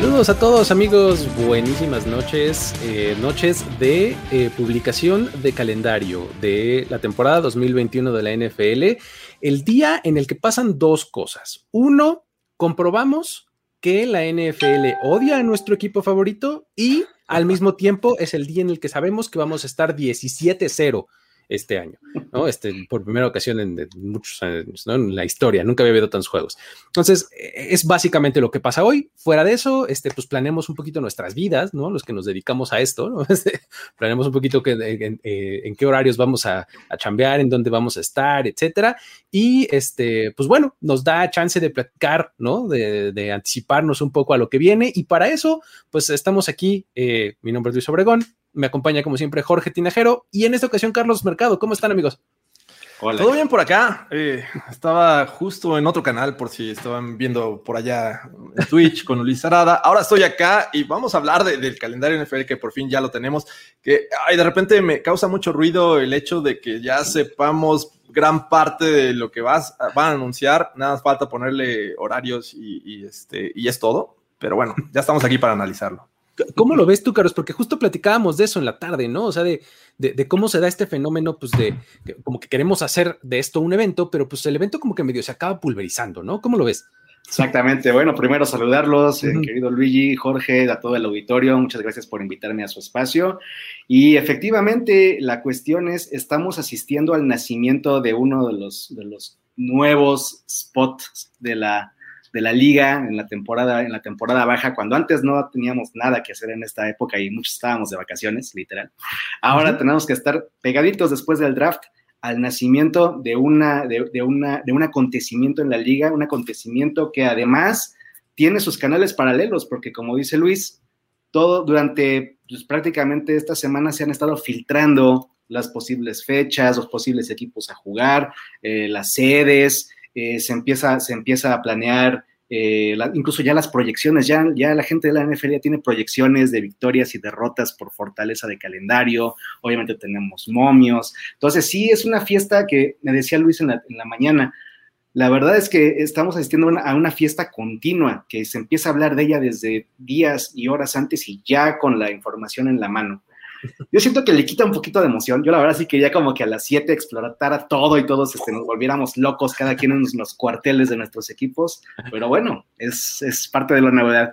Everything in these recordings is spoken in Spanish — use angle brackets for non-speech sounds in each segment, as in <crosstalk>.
Saludos a todos amigos, buenísimas noches, eh, noches de eh, publicación de calendario de la temporada 2021 de la NFL, el día en el que pasan dos cosas. Uno, comprobamos que la NFL odia a nuestro equipo favorito y al mismo tiempo es el día en el que sabemos que vamos a estar 17-0 este año, ¿no? Este, por primera ocasión en, muchos ¿no? En la historia, nunca había habido tantos juegos. Entonces, e, es básicamente lo que pasa hoy. Fuera de eso, este, pues planeamos un poquito nuestras vidas, ¿no? Los que nos dedicamos a esto, ¿no? <laughs> Este, planeamos un poquito que, en, eh, en, qué horarios vamos a, a, chambear, en dónde vamos a estar, etcétera. Y, este, pues bueno, nos da chance de platicar, ¿no? De, de anticiparnos un poco a lo que viene. Y para eso, pues estamos aquí. Eh, mi nombre es Luis Obregón, me acompaña como siempre Jorge Tinajero y en esta ocasión Carlos Mercado. ¿Cómo están amigos? Hola. Todo bien por acá. Eh, estaba justo en otro canal por si estaban viendo por allá en Twitch con Luis Arada. Ahora estoy acá y vamos a hablar de, del calendario NFL que por fin ya lo tenemos. Que ay, de repente me causa mucho ruido el hecho de que ya sepamos gran parte de lo que vas, van a anunciar. Nada más falta ponerle horarios y, y, este, y es todo. Pero bueno, ya estamos aquí para analizarlo. ¿Cómo lo ves tú, Carlos? Porque justo platicábamos de eso en la tarde, ¿no? O sea, de, de, de, cómo se da este fenómeno, pues de como que queremos hacer de esto un evento, pero pues el evento como que medio se acaba pulverizando, ¿no? ¿Cómo lo ves? Exactamente. Bueno, primero saludarlos, uh -huh. eh, querido Luigi, Jorge, a todo el auditorio. Muchas gracias por invitarme a su espacio. Y efectivamente, la cuestión es, estamos asistiendo al nacimiento de uno de los, de los nuevos spots de la, de la liga en la temporada en la temporada baja cuando antes no teníamos nada que hacer en esta época y muchos estábamos de vacaciones literal ahora uh -huh. tenemos que estar pegaditos después del draft al nacimiento de una de, de, una de un acontecimiento en la liga un acontecimiento que además tiene sus canales paralelos porque como dice Luis todo durante pues, prácticamente esta semana se han estado filtrando las posibles fechas los posibles equipos a jugar eh, las sedes eh, se, empieza, se empieza a planear eh, incluso ya las proyecciones, ya, ya la gente de la NFL ya tiene proyecciones de victorias y derrotas por fortaleza de calendario, obviamente tenemos momios, entonces sí es una fiesta que me decía Luis en la, en la mañana, la verdad es que estamos asistiendo a una, fiesta continua, que se empieza a hablar de ella desde días y horas antes y ya con la información en la mano. Yo siento que le quita un poquito de emoción. Yo la verdad sí quería como que a las 7 explorara todo y todos este, nos volviéramos locos, cada quien en los cuarteles de nuestros equipos. Pero bueno, es, es parte de la novedad.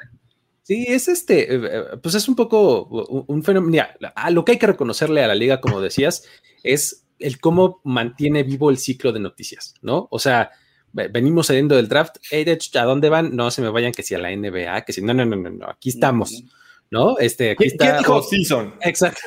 Sí, es este, pues es un poco un fenómeno. Mira, a lo que hay que reconocerle a la liga, como decías, es el cómo mantiene vivo el ciclo de noticias, ¿no? O sea, venimos saliendo del draft, hey, ¿a dónde van? No se me vayan que si a la NBA, que si no, no, no, no, no aquí estamos. ¿No? Este, aquí está. ¿Qué dijo season? Exacto.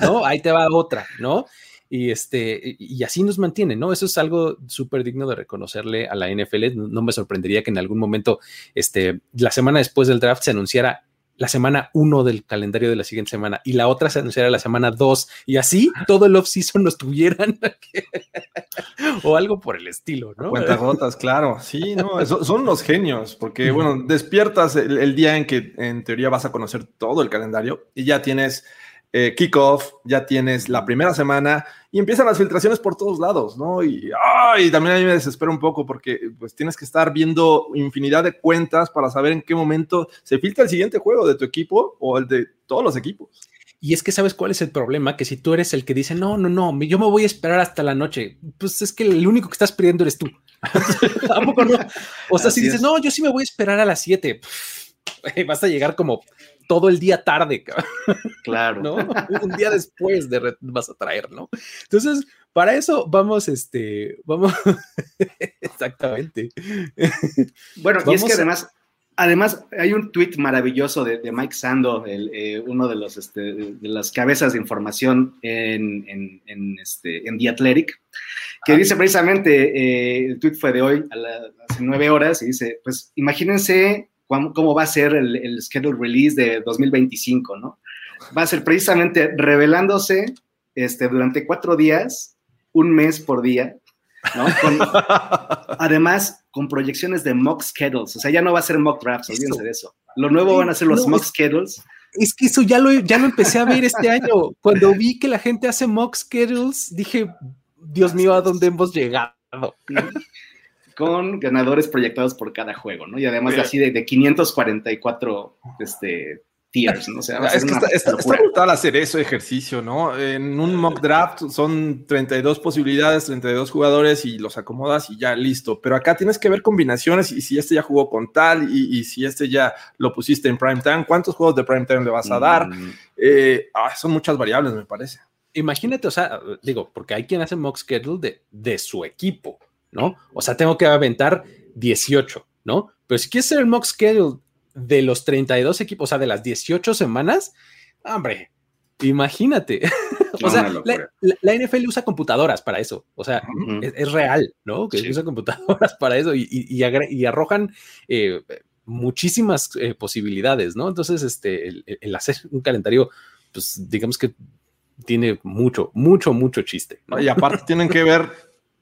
¿No? Ahí te va otra, ¿no? Y este, y así nos mantiene, ¿no? Eso es algo súper digno de reconocerle a la NFL. No me sorprendería que en algún momento, este, la semana después del draft se anunciara la semana uno del calendario de la siguiente semana y la otra se anunciara la semana dos y así todo el off-season nos tuvieran <laughs> o algo por el estilo, ¿no? Cuentas rotas, claro. Sí, no, eso, son los genios, porque, bueno, despiertas el, el, día en que en teoría vas a conocer todo el calendario y ya tienes eh, kickoff, ya tienes la primera semana y empiezan las filtraciones por todos lados, ¿no? Y, oh, y también a mí me desespera un poco porque pues tienes que estar viendo infinidad de cuentas para saber en qué momento se filtra el siguiente juego de tu equipo o el de todos los equipos. Y es que sabes cuál es el problema, que si tú eres el que dice, no, no, no, yo me voy a esperar hasta la noche, pues es que el único que estás perdiendo eres tú. <laughs> Tampoco no. O sea, Así si dices, es. no, yo sí me voy a esperar a las 7, vas a llegar como todo el día tarde, claro, ¿no? Un día después de vas a traer, ¿no? Entonces, para eso vamos, este, vamos, <laughs> exactamente. Bueno, vamos y es que además, Además, hay un tweet maravilloso de, Mike Sando, eh, uno de, los, este, de las cabezas de información en, en, este, en The Athletic, que dice precisamente, eh, el tweet fue de hoy, a hace nueve horas, y dice, pues imagínense cómo, va a ser el, el, schedule release de 2025, ¿no? Va a ser precisamente revelándose este, durante cuatro días, un mes por día, ¿no? <laughs> además, con proyecciones de mock schedules, o sea, ya no va a ser mock drafts, olvídense de eso. Lo nuevo van a ser los mock schedules. Es que eso ya lo, ya lo empecé a ver este año. Cuando vi que la gente hace mock schedules, dije, Dios mío, ¿a dónde hemos llegado? Con ganadores proyectados por cada juego, ¿no? Y además así de, de 544 este, tiers, ¿no? O sea, es que está, brutal hacer eso ejercicio, ¿no? En un mock draft son 32 posibilidades, 32 jugadores y los acomodas y ya listo. Pero acá tienes que ver combinaciones y si este ya jugó con tal y, si este ya lo pusiste en prime time, ¿cuántos juegos de prime time le vas a dar? Mm. Eh, ah, son muchas variables, me parece. Imagínate, o sea, digo, porque hay quien hace mock schedule de, de su equipo, ¿no? O sea, tengo que aventar 18, ¿no? Pero si quieres hacer el mock schedule de los 32 equipos, o sea, de las 18 semanas, hombre, imagínate. <laughs> o sea, la, NFL usa computadoras para eso, o sea, es, real, ¿no? Que usa computadoras para eso y, arrojan eh, muchísimas eh, posibilidades, ¿no? Entonces, este, el, hacer un calendario, pues digamos que tiene mucho, mucho, mucho chiste. Y aparte tienen que ver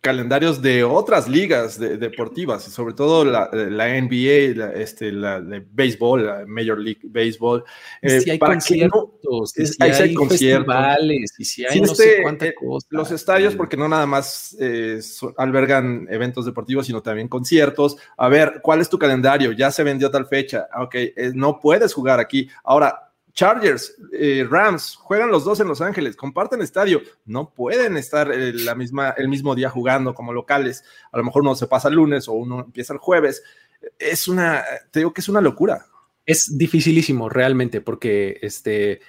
calendarios de otras ligas deportivas, sobre todo la, NBA, la, este, la de béisbol, la Major League Baseball. Eh, si hay conciertos, si, hay, festivales, y si hay no sé cuánta eh, Los estadios, porque no nada más eh, albergan eventos deportivos, sino también conciertos. A ver, ¿cuál es tu calendario? Ya se vendió tal fecha. Ok, no puedes jugar aquí. Ahora, Chargers, eh, Rams, juegan los dos en Los Ángeles, comparten estadio, no pueden estar la misma, el mismo día jugando como locales. A lo mejor uno se pasa el lunes o uno empieza el jueves. Es una, te digo que es una locura. Es dificilísimo realmente porque este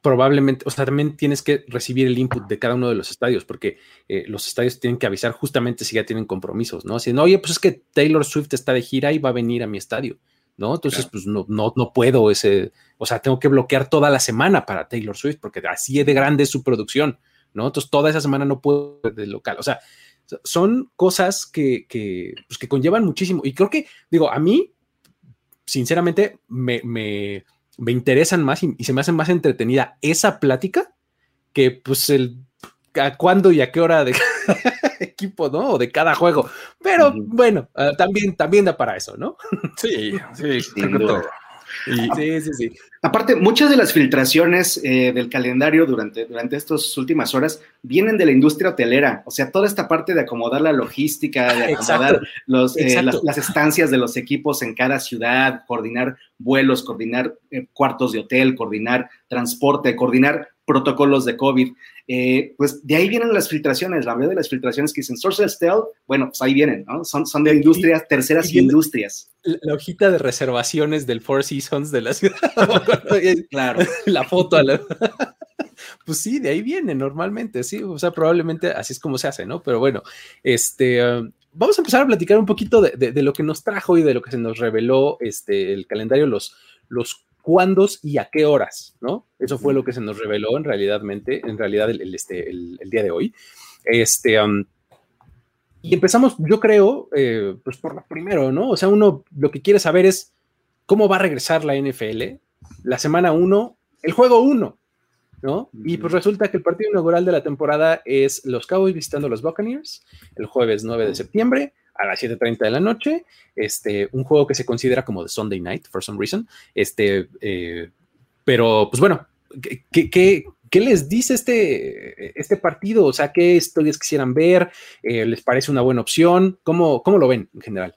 probablemente, o sea, también tienes que recibir el input de cada uno de los estadios, porque eh, los estadios tienen que avisar justamente si ya tienen compromisos, ¿no? Si no, oye, pues es que Taylor Swift está de gira y va a venir a mi estadio. ¿No? Entonces, pues no, no, no puedo ese, o sea, tengo que bloquear toda la semana para Taylor Swift, porque así de grande es su producción, ¿no? Entonces, toda esa semana no puedo de local, o sea, son cosas que, que, pues, que conllevan muchísimo. Y creo que, digo, a mí, sinceramente, me, me, me interesan más y, se me hace más entretenida esa plática que, pues, el a cuándo y a qué hora de <laughs> <laughs> equipo, ¿no? O de cada juego. Pero bueno, ah, también, también da para eso, ¿no? <laughs> sí, sí, sí, sí, sí. Aparte, muchas de las filtraciones eh, del calendario durante, durante estas últimas horas vienen de la industria hotelera. O sea, toda esta parte de acomodar la logística, de acomodar los, eh, las, estancias de los equipos en cada ciudad, coordinar vuelos, coordinar eh, cuartos de hotel, coordinar transporte, coordinar protocolos de COVID. Eh, pues de ahí vienen las filtraciones, la mayoría de las filtraciones que dicen Source Stell, bueno, pues ahí vienen, ¿no? Son, son de industrias, terceras industrias. La, hojita de reservaciones del Four Seasons de la ciudad. <laughs> claro. La foto. <laughs> pues sí, de ahí viene normalmente, sí, o sea, probablemente así es como se hace, ¿no? Pero bueno, este, um, vamos a empezar a platicar un poquito de, lo que nos trajo y de lo que se nos reveló este, el calendario, los, los cuándos y a qué horas, ¿no? Eso fue lo que se nos reveló en realidad, en realidad el, este, el, día de hoy. Este, y empezamos, yo creo, eh, pues por lo primero, ¿no? O sea, uno lo que quiere saber es cómo va a regresar la NFL la semana 1, el juego 1, ¿no? Y pues resulta que el partido inaugural de la temporada es los Cowboys visitando a los Buccaneers el jueves 9 de septiembre a las 7.30 de la noche, este, un juego que se considera como de Sunday Night, for some reason, este, eh, pero pues bueno, ¿qué, qué, les dice este, este partido? O sea, ¿qué historias quisieran ver? Eh, ¿Les parece una buena opción? ¿Cómo, ¿Cómo lo ven en general?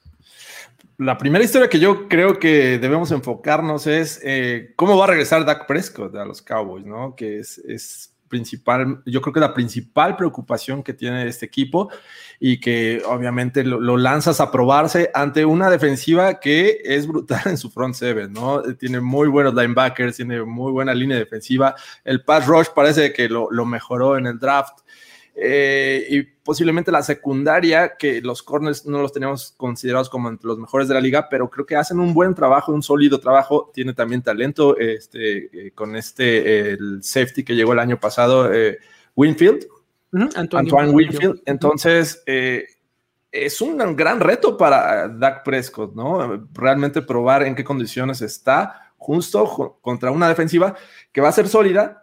La primera historia que yo creo que debemos enfocarnos es eh, cómo va a regresar Dak Prescott a los Cowboys, ¿no? Que es principal, yo creo que la principal preocupación que tiene este equipo y que obviamente lo, lanzas a probarse ante una defensiva que es brutal <laughs> en su front seven, ¿no? Tiene muy buenos linebackers, tiene muy buena línea defensiva. El pass rush parece que lo, mejoró en el draft. Eh, y posiblemente la secundaria, que los corners no los teníamos considerados como entre los mejores de la liga, pero creo que hacen un buen trabajo, un sólido trabajo, tiene también talento este, eh, con este, el safety que llegó el año pasado, eh, Winfield, Antoine, Winfield. Entonces, es un gran reto para Dak Prescott, ¿no? Realmente probar en qué condiciones está justo contra una defensiva que va a ser sólida,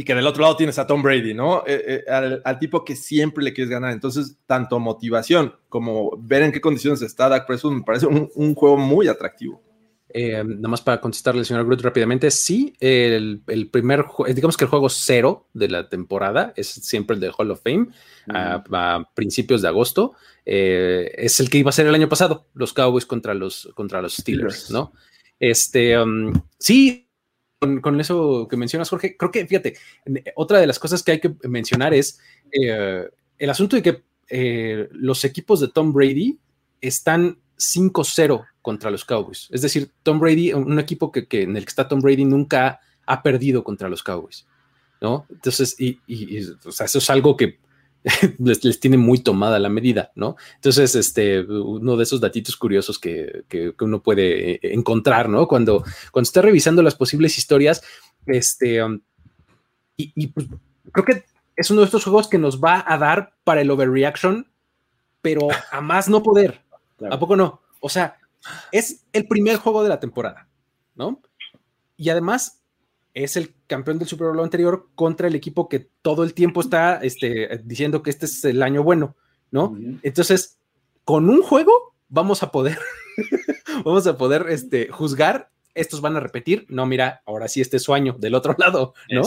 y que del otro lado tienes a Tom Brady, ¿no? Eh, eh, al, tipo que siempre le quieres ganar. Entonces, tanto motivación como ver en qué condiciones está Dak Prescott me parece un, juego muy atractivo. Eh, nada más para contestarle al señor Groot rápidamente, sí, el, el, primer, digamos que el juego cero de la temporada es siempre el de Hall of Fame a, principios de agosto. es el que iba a ser el año pasado, los Cowboys contra los, contra los Steelers, ¿no? Este, um, sí, con, eso que mencionas, Jorge, creo que, fíjate, otra de las cosas que hay que mencionar es eh, el asunto de que eh, los equipos de Tom Brady están 5-0 contra los Cowboys. Es decir, Tom Brady, un equipo que, en el que está Tom Brady nunca ha perdido contra los Cowboys, ¿no? Entonces, y, eso es algo que <laughs> les, tiene muy tomada la medida, ¿no? Entonces, este, uno de esos datitos curiosos que, uno puede eh, encontrar, ¿no? Cuando, cuando está revisando las posibles historias, este, um, y, pues, creo que es uno de estos juegos que nos va a dar para el overreaction, pero a más no poder. ¿A poco no? O sea, es el primer juego de la temporada, ¿no? Y además es el campeón del Super Bowl anterior contra el equipo que todo el tiempo está este, diciendo que este es el año bueno, ¿no? Entonces, con un juego vamos a poder, <laughs> vamos a poder este, juzgar, estos van a repetir, no, mira, ahora sí este es su año del otro <laughs> lado, ¿no?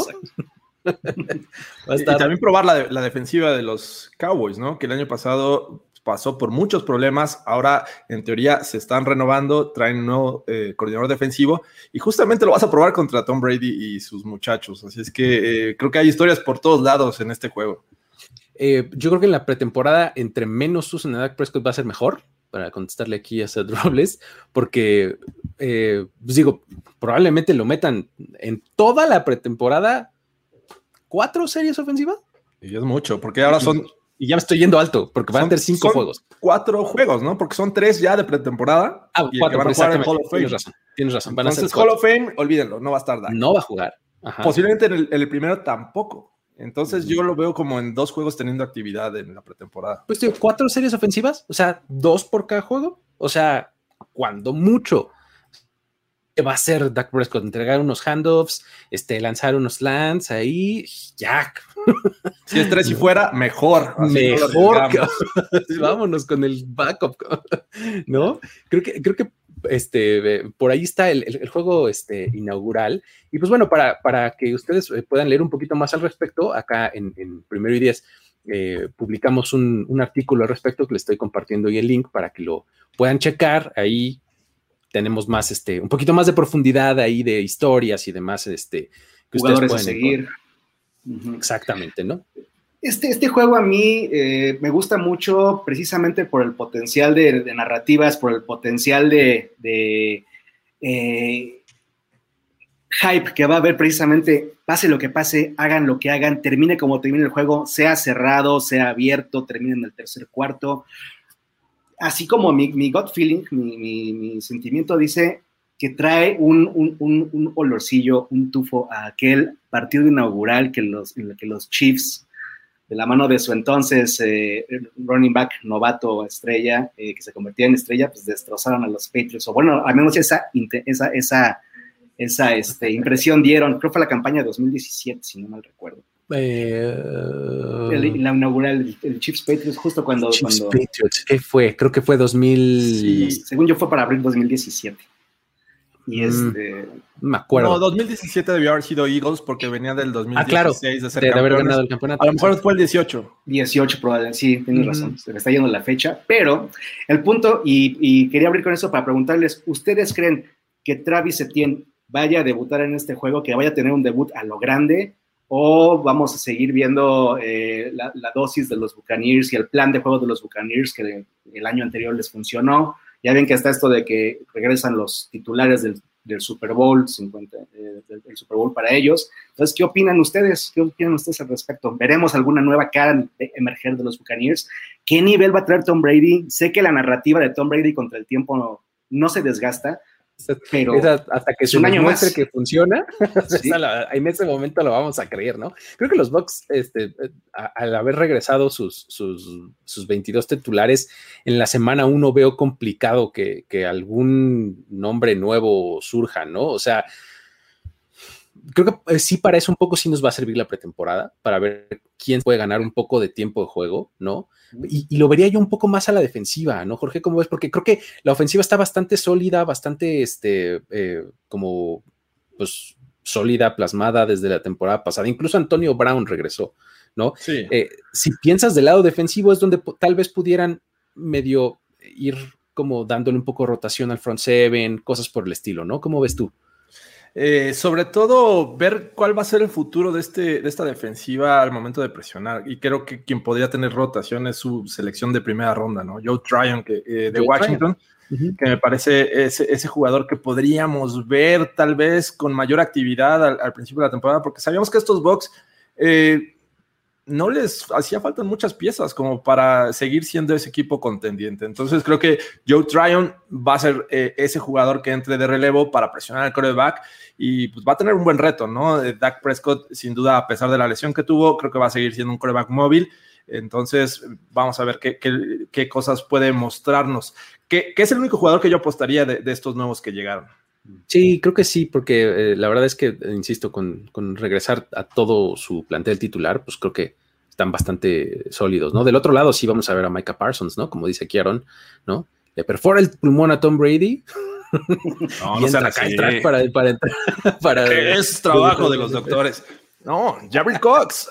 <laughs> y también probar la, la, defensiva de los Cowboys, ¿no? Que el año pasado pasó por muchos problemas, ahora en teoría se están renovando, traen un nuevo eh, coordinador defensivo y justamente lo vas a probar contra Tom Brady y sus muchachos. Así es que eh, creo que hay historias por todos lados en este juego. Eh, yo creo que en la pretemporada, entre menos usen a Dak Prescott va a ser mejor, para contestarle aquí a Seth <laughs> Robles, porque, pues digo, probablemente lo metan en toda la pretemporada cuatro series ofensivas. Y es mucho, porque ahora son y ya me estoy yendo alto, porque van a tener cinco juegos. Cuatro juegos, ¿no? Porque son tres ya de pretemporada. Ah, y cuatro, van a jugar en Hall of Fame. Tienes razón, tienes razón. Van Entonces, a Hall of Fame, olvídenlo, no va a estar Dak. No va a jugar. Posiblemente en el, primero tampoco. Entonces yo lo veo como en dos juegos teniendo actividad en la pretemporada. Pues tío, cuatro series ofensivas, o sea, dos por cada juego. O sea, cuando mucho va a ser Dak Prescott, entregar unos handoffs, este, lanzar unos lands ahí, ya. <laughs> Si es tres y fuera, mejor. mejor. <laughs> Vámonos con el backup, ¿no? Creo que, creo que este, por ahí está el, juego este, inaugural. Y pues bueno, para, para, que ustedes eh, puedan leer un poquito más al respecto, acá en, Primero y Diez eh, publicamos un, un, artículo al respecto que les estoy compartiendo y el link para que lo puedan checar ahí tenemos más, este, un poquito más de profundidad ahí de historias y demás, este, que Jugadores ustedes pueden seguir. Exactamente, ¿no? Este, este juego a mí eh, me gusta mucho precisamente por el potencial de, narrativas, por el potencial de, eh, hype que va a haber precisamente, pase lo que pase, hagan lo que hagan, termine como termine el juego, sea cerrado, sea abierto, termine en el tercer cuarto así como mi, mi gut feeling, mi, sentimiento dice que trae un, olorcillo, un tufo a aquel partido inaugural que los, en el que los Chiefs, de la mano de su entonces eh, running back novato estrella, eh, que se convertía en estrella, pues destrozaron a los Patriots. O bueno, al menos esa, esa, esa, esa este, impresión dieron. Creo que fue la campaña de 2017, si no mal recuerdo. Eh, la inaugural, el, Chiefs Patriots, justo cuando. Chiefs Patriots, ¿qué fue? Creo que fue 2000. según yo, fue para abril 2017. Y mm, este. Me acuerdo. No, 2017 debió haber sido Eagles porque venía del 2016 ah, claro, de ser de, haber ganado el campeonato. A lo mejor fue el 18. 18, probablemente. Sí, tienes razón. Se me está yendo la fecha. Pero el punto, y, y, quería abrir con eso para preguntarles: ¿Ustedes creen que Travis Etienne vaya a debutar en este juego, que vaya a tener un debut a lo grande? O vamos a seguir viendo eh, la, dosis de los Buccaneers y el plan de juego de los Buccaneers que el año anterior les funcionó. Ya ven que está esto de que regresan los titulares del Super Bowl 50, eh, Super Bowl para ellos. Entonces, ¿qué opinan ustedes? ¿Qué opinan ustedes al respecto? ¿Veremos alguna nueva cara emerger de los Buccaneers? ¿Qué nivel va a traer Tom Brady? Sé que la narrativa de Tom Brady contra el tiempo no se desgasta, pero hasta que se un año muestre que funciona, <laughs> <laughs> en ese momento lo vamos a creer, ¿no? Creo que los Bucks, este, al haber regresado sus, sus, sus, 22 titulares, en la semana uno veo complicado que, que algún nombre nuevo surja, ¿no? O sea, creo que eh, sí para eso un poco sí nos va a servir la pretemporada, para ver quién puede ganar un poco de tiempo de juego, ¿no? Y, lo vería yo un poco más a la defensiva, ¿no, Jorge? ¿Cómo ves? Porque creo que la ofensiva está bastante sólida, bastante, este, eh, como, pues, sólida, plasmada desde la temporada pasada. Incluso Antonio Brown regresó, ¿no? Sí. Eh, si piensas del lado defensivo es donde tal vez pudieran medio ir como dándole un poco rotación al front seven, cosas por el estilo, ¿no? ¿Cómo ves tú? Eh, sobre todo ver cuál va a ser el futuro de, este, de esta defensiva al momento de presionar. Y creo que quien podría tener rotación es su selección de primera ronda, ¿no? Joe Tryon que, eh, de Washington, que me parece ese, ese, jugador que podríamos ver tal vez con mayor actividad al, principio de la temporada, porque sabíamos que estos Bucks eh, no les hacía falta muchas piezas como para seguir siendo ese equipo contendiente. Entonces creo que Joe Tryon va a ser eh, ese jugador que entre de relevo para presionar al coreback y pues va a tener un buen reto, ¿no? Eh, Dak Prescott, sin duda, a pesar de la lesión que tuvo, creo que va a seguir siendo un coreback móvil. Entonces, vamos a ver qué, qué, cosas puede mostrarnos. ¿Qué, es el único jugador que yo apostaría de, estos nuevos que llegaron? Sí, creo que sí, porque eh, la verdad es que, insisto, con, regresar a todo su plantel titular, pues creo que están bastante sólidos, ¿no? Del otro lado sí vamos a ver a Micah Parsons, ¿no? Como dice Kieron, ¿no? Le perfora el pulmón a Tom Brady. No, <laughs> no se la para, para, <laughs> para, es trabajo de los doctores. No, Jabril Cox.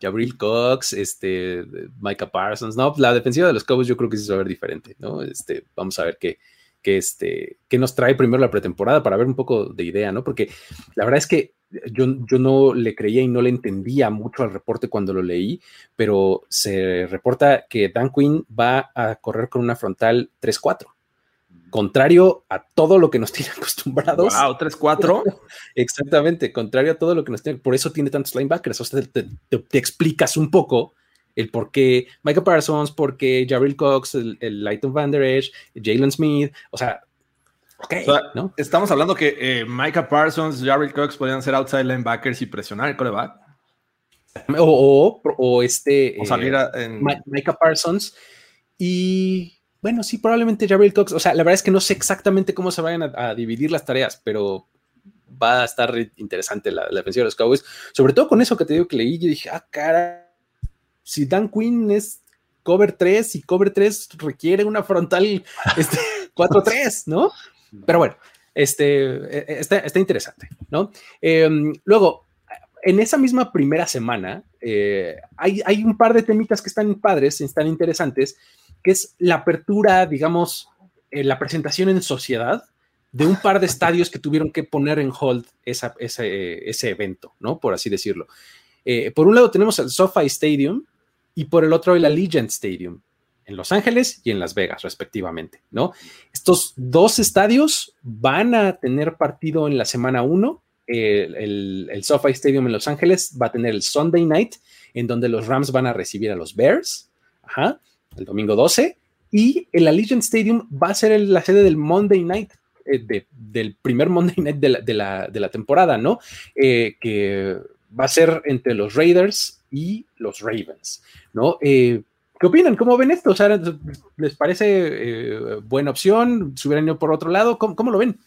Jabril Cox, este, Micah Parsons, no, la defensiva de los Cowboys yo creo que sí se va a ver diferente, ¿no? Este, vamos a ver qué, que, este, que nos trae primero la pretemporada para ver un poco de idea, ¿no? Porque la verdad es que yo, yo no le creía y no le entendía mucho al reporte cuando lo leí, pero se reporta que Dan Quinn va a correr con una frontal 3-4 contrario a todo lo que nos <laughs> tiene acostumbrados. Wow, 3-4. <laughs> Exactamente, contrario a todo lo que nos tiene. Por eso tiene tantos linebackers. O sea, te, te explicas un poco el por qué Michael Parsons, por qué Jabril Cox, el, el Lighton Van Der Esch, Jalen Smith, o sea, ok, ¿no? Estamos hablando que eh, Micah Parsons, Jabril Cox podrían ser outside linebackers y presionar el coreback. O, o, este. O salir eh, en... Micah Parsons y. Bueno, sí, probablemente Jabril Cox. O sea, la verdad es que no sé exactamente cómo se vayan a, dividir las tareas, pero va a estar interesante la, la defensiva de los Cowboys. Sobre todo con eso que te digo que leí, yo dije, ah, cara, si Dan Quinn es cover 3 y cover 3 requiere una frontal <laughs> este, 4-3, ¿no? Pero bueno, este, e, e, está, interesante, ¿no? Em, luego, en esa misma primera semana, eh, hay, hay, un par de temitas que están padres, están interesantes, que es la apertura, digamos, eh, la presentación en sociedad de un par de estadios que tuvieron que poner en hold esa, ese, ese evento, ¿no? Por así decirlo. Eh, por un lado tenemos el SoFi Stadium, y por el otro el Allegiant Stadium en Los Ángeles y en Las Vegas, respectivamente, ¿no? Estos dos estadios van a tener partido en la semana 1. El, el, SoFi Stadium en Los Ángeles va a tener el Sunday Night, en donde los Rams van a recibir a los Bears, ajá, el domingo 12, y el Allegiant Stadium va a ser la sede del Monday Night, eh, del primer Monday Night de la, temporada, ¿no? Eh, que va a ser entre los Raiders y los Ravens, ¿no? Eh, ¿Qué opinan? ¿Cómo ven esto? ¿Les parece eh, buena opción? ¿Se hubieran por otro lado? ¿Cómo, lo ven?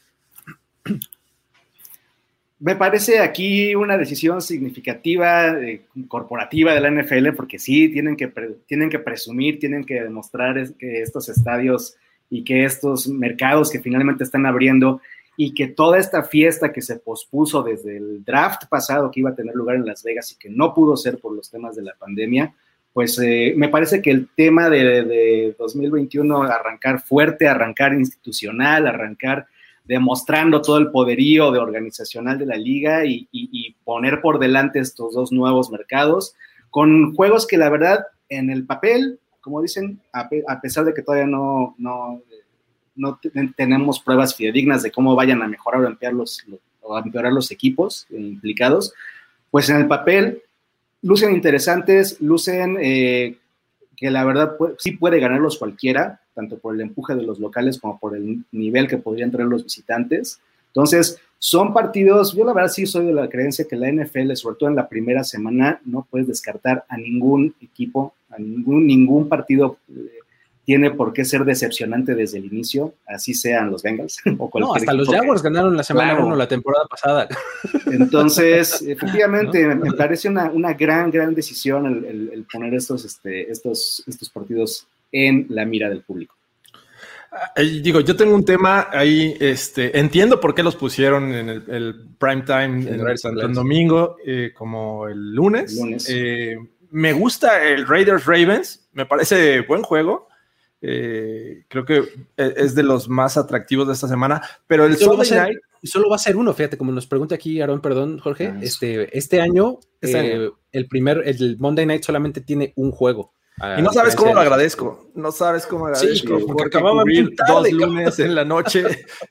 Me parece aquí una decisión significativa, eh, corporativa de la NFL, porque sí, tienen que, tienen que presumir, tienen que demostrar que estos estadios y que estos mercados que finalmente están abriendo y que toda esta fiesta que se pospuso desde el draft pasado que iba a tener lugar en Las Vegas y que no pudo ser por los temas de la pandemia, pues eh, me parece que el tema de, 2021, arrancar fuerte, arrancar institucional, arrancar demostrando todo el poderío de organizacional de la liga y, poner por delante estos dos nuevos mercados con juegos que la verdad en el papel, como dicen, a, pesar de que todavía no, no no tenemos pruebas fidedignas de cómo vayan a mejorar o empeorar los, o empeorar los equipos implicados, pues en el papel lucen interesantes, lucen eh, que la verdad sí puede ganarlos cualquiera, tanto por el empuje de los locales como por el nivel que podrían traer los visitantes. Entonces, son partidos, yo la verdad sí soy de la creencia que la NFL, sobre todo en la primera semana, no puedes descartar a ningún equipo, a ningún, ningún partido eh, tiene por qué ser decepcionante desde el inicio, así sean los Bengals <laughs> o No, hasta los Jaguars ganaron la semana 1 la temporada pasada. Entonces, <laughs> efectivamente, me, parece una, una, gran, gran decisión el, poner estos, este, estos, estos partidos en la mira del público. Ah, digo, yo tengo un tema ahí, este, entiendo por qué los pusieron en el, prime time en el Domingo eh, como el lunes. Eh, me gusta el Raiders Ravens, me parece buen juego. Eh, creo que e, es de los más atractivos de esta semana, pero el solo va, ser, solo va a ser uno, fíjate, como nos pregunta aquí Aaron, perdón, Jorge, ah, este, este año, este el primer, el Monday Night solamente tiene un juego. y no sabes cómo lo agradezco, no sabes cómo agradezco, sí, porque acababa dos lunes en la noche,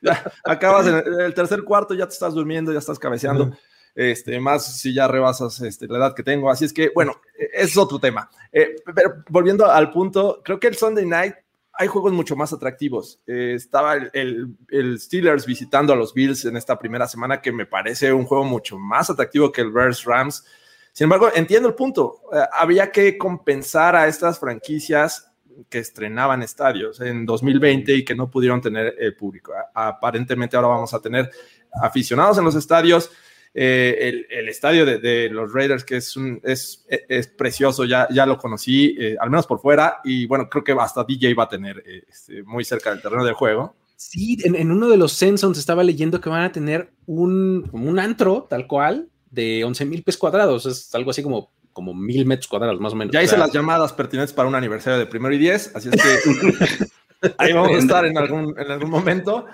<laughs> acabas en el tercer cuarto, ya te estás durmiendo, ya estás cabeceando este, más si ya rebasas este, la edad que tengo. Así es que, bueno, es otro tema. Eh, pero volviendo al punto, creo que el Sunday Night hay juegos mucho más atractivos. Eh, estaba el, Steelers visitando a los Bills en esta primera semana, que me parece un juego mucho más atractivo que el Bears Rams. Sin embargo, entiendo el punto. Eh, había que compensar a estas franquicias que estrenaban estadios en 2020 y que no pudieron tener el público. Aparentemente ahora vamos a tener aficionados en los estadios eh, el, estadio de, los Raiders, que es, un, es, es precioso, ya, ya lo conocí, eh, al menos por fuera, y bueno, creo que hasta DJ va a tener eh, este, muy cerca del terreno de juego. Sí, en, uno de los Sensons estaba leyendo que van a tener un, un antro, tal cual, de 11 mil pies cuadrados, es algo así como como mil metros cuadrados, más o menos. Ya hice las llamadas pertinentes para un aniversario de primero y diez, así es que <laughs> ahí vamos a estar en algún, en algún momento.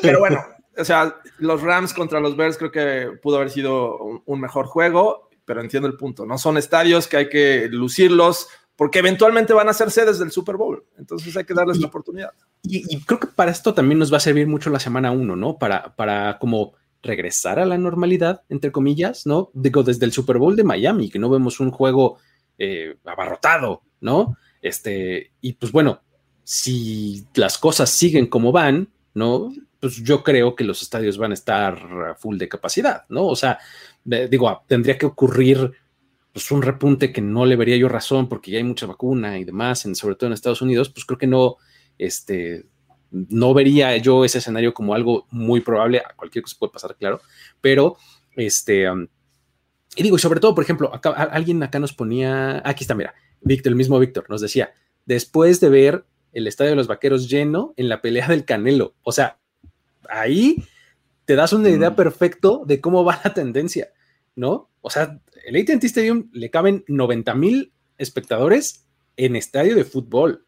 Pero bueno, o sea, los Rams contra los Bears creo que pudo haber sido un, mejor juego, pero entiendo el punto, ¿no? Son estadios que hay que lucirlos porque eventualmente van a ser sedes del Super Bowl, entonces hay que darles la oportunidad. Y, creo que para esto también nos va a servir mucho la semana uno, ¿no? Para, para como regresar a la normalidad, entre comillas, ¿no? Digo, desde el Super Bowl de Miami, que no vemos un juego eh, abarrotado, ¿no? Este, y pues bueno, si las cosas siguen como van, ¿no? Pues yo creo que los estadios van a estar full de capacidad, ¿no? O sea, digo, ah, tendría que ocurrir pues un repunte que no le vería yo razón porque ya hay mucha vacuna y demás, sobre todo en Estados Unidos, pues creo que no, este, no vería yo ese escenario como algo muy probable, a cualquier cosa puede pasar, claro, pero este, y digo, y sobre todo, por ejemplo, acá, alguien acá nos ponía, aquí está, mira, Víctor, el mismo Víctor, nos decía, después de ver el estadio de los vaqueros lleno en la pelea del Canelo, o sea, ahí te das una idea mm. perfecto de cómo va la tendencia, ¿no? O sea, el ATT Stadium le caben 90 mil espectadores en estadio de fútbol,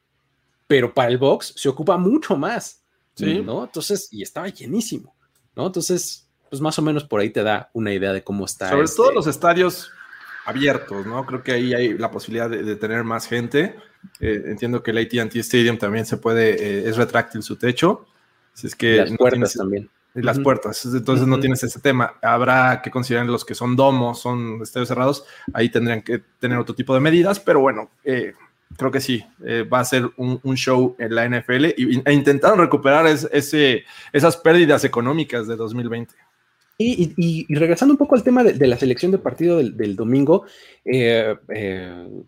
pero para el box se ocupa mucho más, ¿sí? ¿no? Entonces, y estaba llenísimo, ¿no? Entonces, pues más o menos por ahí te da una idea de cómo está. Sobre todo este los estadios abiertos, ¿no? Creo que ahí hay la posibilidad de, tener más gente. Eh, entiendo que el ATT Stadium también se puede, eh, es retráctil su techo es que las puertas también. Las puertas, entonces no tienes ese tema. Habrá que considerar los que son domos, son estadios cerrados, ahí tendrían que tener otro tipo de medidas, pero bueno, eh, creo que sí, eh, va a ser un, show en la NFL y, e intentaron recuperar ese, esas pérdidas económicas de 2020. Y, regresando un poco al tema de, la selección de partido del, domingo eh,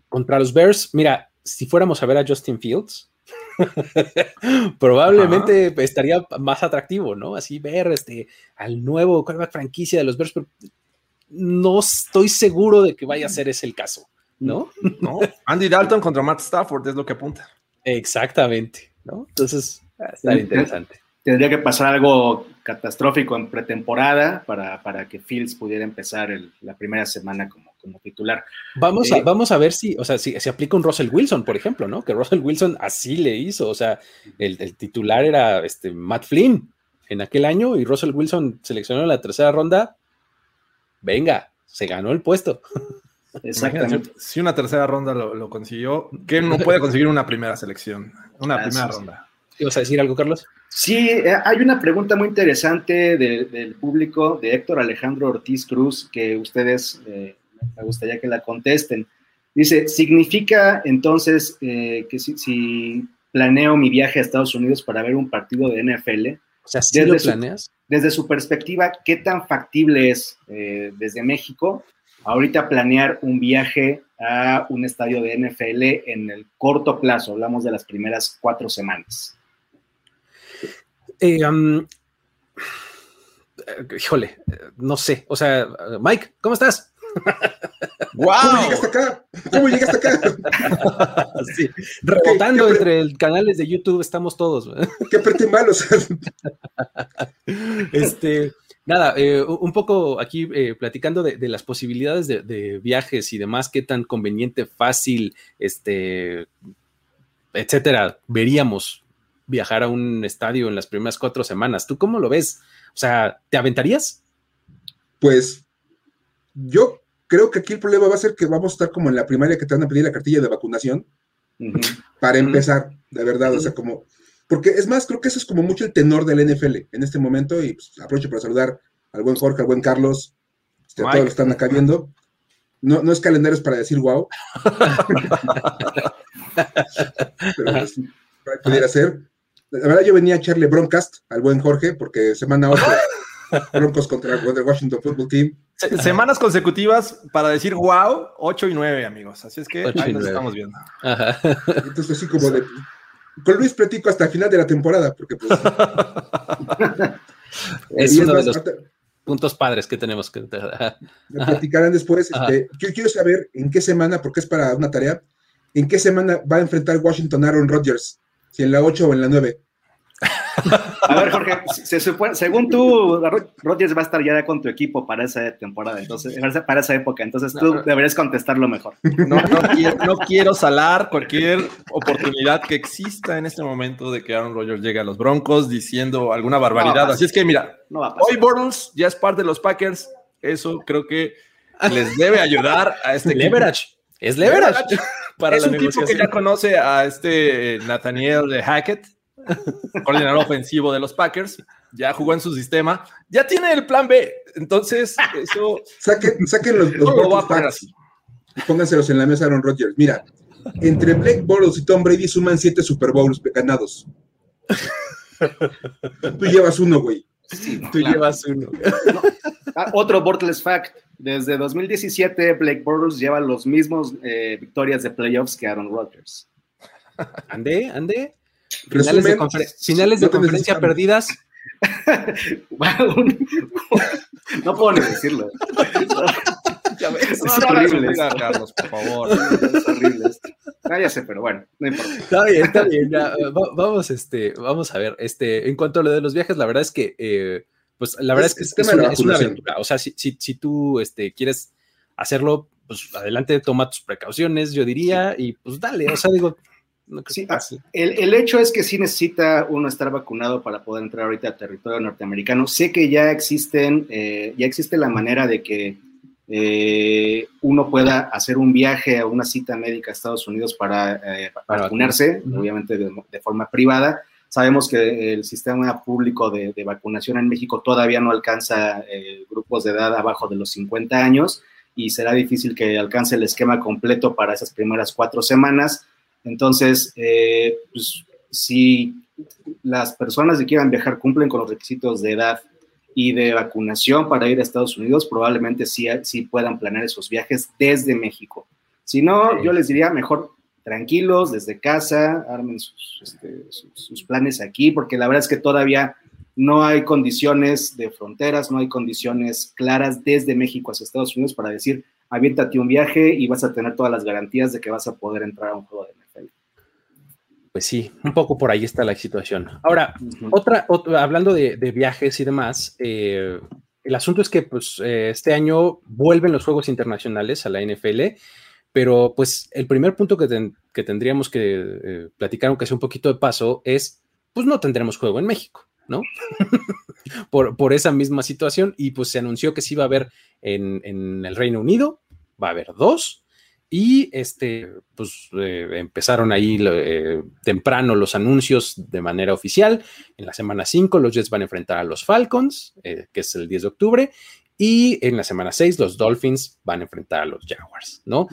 contra los Bears, mira, si fuéramos a ver a Justin Fields, <laughs> probablemente estaría más atractivo, ¿no? Así ver este, al nuevo quarterback franquicia de los Bears, pero no estoy seguro de que vaya a ser ese el caso, ¿no? no. Andy Dalton contra Matt Stafford es lo que apunta. Exactamente, ¿no? Entonces, estaría interesante. Tendría que pasar algo catastrófico en pretemporada para, para que Fields pudiera empezar la primera semana como como titular. Vamos, a, eh, vamos a ver si, o sea, si se aplica un Russell Wilson, por ejemplo, ¿no? Que Russell Wilson así le hizo, o sea, el, titular era este, Matt Flynn en aquel año y Russell Wilson seleccionó en la tercera ronda. Venga, se ganó el puesto. <laughs> Exactamente. Si una tercera ronda lo, consiguió, ¿qué no <laughs> puede conseguir una primera selección? Una primera ronda. ¿Ibas a decir algo, Carlos? Sí, eh, hay una pregunta muy interesante del público, de Héctor Alejandro Ortiz Cruz, que ustedes eh, me gustaría que la contesten. Dice, ¿significa entonces eh, que si, planeo mi viaje a Estados Unidos para ver un partido de NFL? O sea, ¿sí lo planeas? desde su perspectiva, ¿qué tan factible es desde México ahorita planear un viaje a un estadio de NFL en el corto plazo? Hablamos de las primeras cuatro semanas. Eh, híjole, no sé. O sea, Mike, ¿cómo estás? <laughs> ¡Wow! ¿Cómo llegaste acá? ¿Cómo llegaste acá? <laughs> sí, rebotando entre canales de YouTube estamos todos. <laughs> Qué apreté malos. este, nada, eh, un poco aquí eh, platicando de, las posibilidades de, de, viajes y demás, qué tan conveniente, fácil, este, etcétera, veríamos viajar a un estadio en las primeras cuatro semanas. ¿Tú cómo lo ves? O sea, ¿te aventarías? Pues yo creo que aquí el problema va a ser que vamos a estar como en la primaria que te van a pedir la cartilla de vacunación para empezar, de verdad, o sea, como, porque es más, creo que eso es como mucho el tenor del NFL en este momento y pues, aprovecho para saludar al buen Jorge, al buen Carlos, este, a todos los que están acá viendo. No, no es calendario, para decir wow. <laughs> Pero pues, pudiera ser. La verdad, yo venía a echarle broncast al buen Jorge, porque semana 8, <laughs> Broncos contra el Washington Football Team. Semanas consecutivas para decir wow, 8 y 9, amigos. Así es que ahí nos estamos viendo. Entonces, así como de. Con Luis platico hasta el final de la temporada, porque pues. <laughs> es uno de los puntos padres que tenemos que. Me platicarán después. Este, yo quiero saber en qué semana, porque es para una tarea, en qué semana va a enfrentar Washington Aaron Rodgers si en la 8 o en la 9. A ver, Jorge, según tú, Rodgers va a estar ya con tu equipo para esa temporada, entonces, para esa época, entonces tú deberías contestarlo mejor. No, no, quiero, salar cualquier oportunidad que exista en este momento de que Aaron Rodgers llegue a los Broncos diciendo alguna barbaridad. Así es que, mira, hoy Bortles ya es parte de los Packers, eso creo que les debe ayudar a este leverage. Es leverage. Para es un tipo que ya conoce a este Nathaniel de Hackett, <laughs> coordinador ofensivo de los Packers, ya jugó en su sistema, ya tiene el plan B. Entonces, eso. Saquen, saquen los, los no va a así. Pónganselos en la mesa, Aaron Rodgers. Mira, entre Blake Bortles y Tom Brady suman siete Super Bowls ganados. Tú llevas uno, güey. Tú llevas uno. Ah, otro Bortles fact. Desde 2017, Blake Bortles lleva los mismos eh, victorias de playoffs que Aaron Rodgers. Ande, ande. Finales de, finales de conferencia perdidas. <laughs> no puedo ni decirlo. es horrible. Carlos, por favor. Es horrible. Ah, ya sé, pero bueno, no importa. Está bien, está bien. vamos, este, vamos a ver. Este, en cuanto a lo de los viajes, la verdad es que eh, pues la verdad es, que es, una, aventura. O sea, si, si, tú este, quieres hacerlo, pues adelante, toma tus precauciones, yo diría, y pues dale. O sea, digo, sí, ah, el, el, hecho es que sí necesita uno estar vacunado para poder entrar ahorita al territorio norteamericano. Sé que ya existen, eh, ya existe la manera de que eh, uno pueda hacer un viaje a una cita médica a Estados Unidos para, eh, vacunarse, obviamente de, forma privada. Sabemos que el sistema público de, vacunación en México todavía no alcanza eh, grupos de edad abajo de los 50 años y será difícil que alcance el esquema completo para esas primeras cuatro semanas. Entonces, eh, pues, si las personas que quieran viajar cumplen con los requisitos de edad y de vacunación para ir a Estados Unidos, probablemente sí, sí puedan planear esos viajes desde México. Si no, yo les diría mejor tranquilos, desde casa, armen este, sus, planes aquí, porque la verdad es que todavía no hay condiciones de fronteras, no hay condiciones claras desde México hacia Estados Unidos para decir, aviéntate un viaje y vas a tener todas las garantías de que vas a poder entrar a un juego de NFL. Pues sí, un poco por ahí está la situación. Ahora, otra, hablando de, viajes y demás, eh, el asunto es que pues, eh, este año vuelven los Juegos Internacionales a la NFL pero pues el primer punto que, que tendríamos que eh, platicar, aunque sea un poquito de paso, es, pues no tendremos juego en México, ¿no? <laughs> por, por, esa misma situación y pues se anunció que sí va a haber en, en, el Reino Unido, va a haber dos, y este, pues eh, empezaron ahí eh, temprano los anuncios de manera oficial. En la semana 5 los Jets van a enfrentar a los Falcons, eh, que es el 10 de octubre, y en la semana 6 los Dolphins van a enfrentar a los Jaguars, ¿no?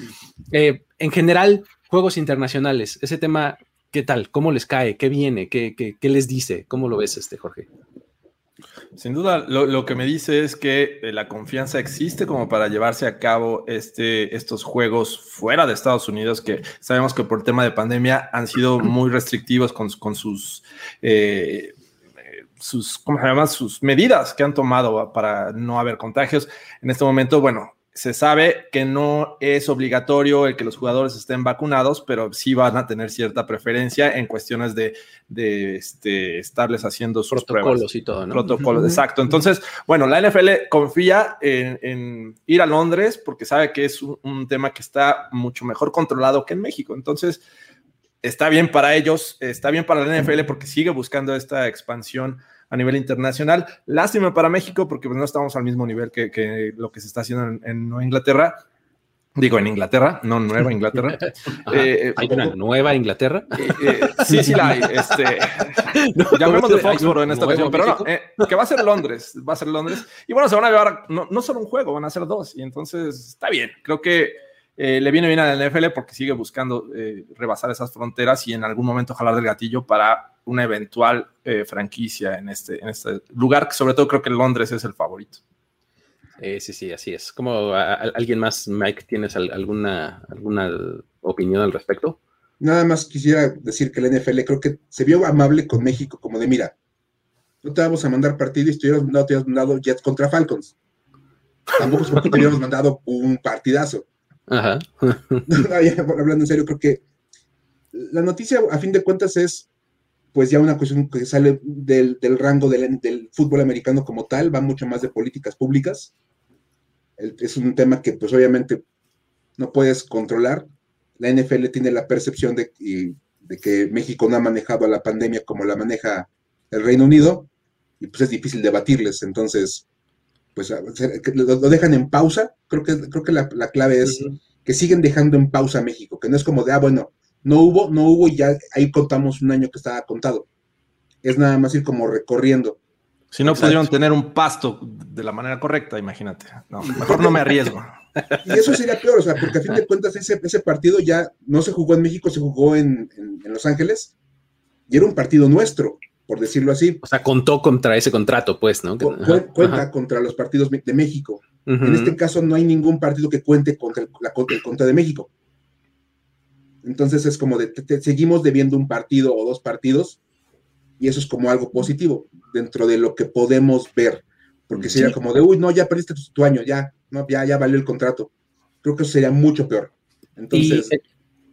en general, juegos internacionales, ese tema, ¿qué tal? ¿Cómo les cae? ¿Qué viene? ¿Qué, qué les dice? ¿Cómo lo ves, este, Jorge? Sin duda, lo, que me dice es que eh, la confianza existe como para llevarse a cabo este, estos juegos fuera de Estados Unidos, que sabemos que por tema de pandemia han sido muy restrictivos con, sus, eh, sus, ¿cómo se sus medidas que han tomado para no haber contagios. En este momento, bueno, se sabe que no es obligatorio el que los jugadores estén vacunados, pero sí van a tener cierta preferencia en cuestiones de, este, estarles haciendo sus protocolos y todo, ¿no? Protocolos, exacto. Entonces, bueno, la NFL confía en, ir a Londres porque sabe que es un, tema que está mucho mejor controlado que en México. Entonces, está bien para ellos, está bien para la NFL porque sigue buscando esta expansión a nivel internacional. Lástima para México porque pues, no estamos al mismo nivel que, lo que se está haciendo en, Nueva Inglaterra. Digo, en Inglaterra, no Nueva Inglaterra. <laughs> Eh, ¿Hay una Nueva Inglaterra? Eh, eh, sí, sí la hay. Este, <laughs> llamemos de Foxborough en esta ocasión, pero no, que va a ser Londres, va a ser Londres. Y bueno, se van a llevar no, no solo un juego, van a ser dos. Y entonces está bien. Creo que le viene bien a la NFL porque sigue buscando rebasar esas fronteras y en algún momento jalar del gatillo para una eventual eh, franquicia en este, en este lugar, que sobre todo creo que Londres es el favorito. sí, sí, así es. ¿Cómo alguien más, Mike, tienes alguna, alguna opinión al respecto? Nada más quisiera decir que la NFL creo que se vio amable con México, como de mira, no te vamos a mandar partido y te hubieras mandado, te mandado Jets contra Falcons. Tampoco es porque te hubiéramos mandado un partidazo. Ajá. <laughs> hablando en serio, creo que la noticia, a fin de cuentas, es pues ya una cuestión que sale del, rango del, fútbol americano como tal, va mucho más de políticas públicas. es un tema que pues obviamente no puedes controlar. La NFL tiene la percepción de, de que México no ha manejado a la pandemia como la maneja el Reino Unido y pues es difícil debatirles. Entonces, pues lo, dejan en pausa. Creo que, creo que la, clave es que siguen dejando en pausa a México, que no es como de, ah, bueno, no hubo, no hubo y ya ahí contamos un año que estaba contado. Es nada más ir como recorriendo. Si no pudieron tener un pasto de la manera correcta, imagínate. No, mejor no me arriesgo. Y eso sería peor, o sea, porque a fin de cuentas ese, ese partido ya no se jugó en México, se jugó en, Los Ángeles y era un partido nuestro, por decirlo así. O sea, contó contra ese contrato, pues, ¿no? cuenta contra los partidos de México. En este caso no hay ningún partido que cuente contra el, la, el contra de México. Entonces es como de, seguimos debiendo un partido o dos partidos y eso es como algo positivo dentro de lo que podemos ver, porque sería como de, uy, no, ya perdiste tu, año, ya, no, ya, ya valió el contrato. Creo que eso sería mucho peor. Entonces... Eh,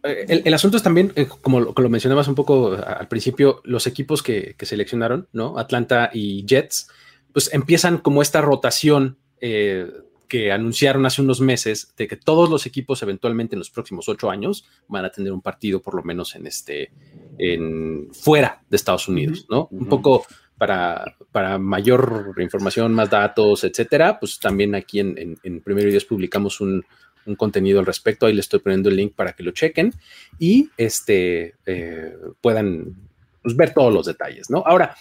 el, asunto es también, eh, como lo, lo, mencionabas un poco al principio, los equipos que, seleccionaron, ¿no? Atlanta y Jets, pues empiezan como esta rotación eh, que anunciaron hace unos meses de que todos los equipos eventualmente en los próximos ocho años van a tener un partido por lo menos en este, en fuera de Estados Unidos, ¿no? Un poco para, para mayor información, más datos, etcétera, pues también aquí en, en, Primero y Dios publicamos un, contenido al respecto. Ahí le estoy poniendo el link para que lo chequen y este, eh, puedan pues, ver todos los detalles, ¿no? Ahora,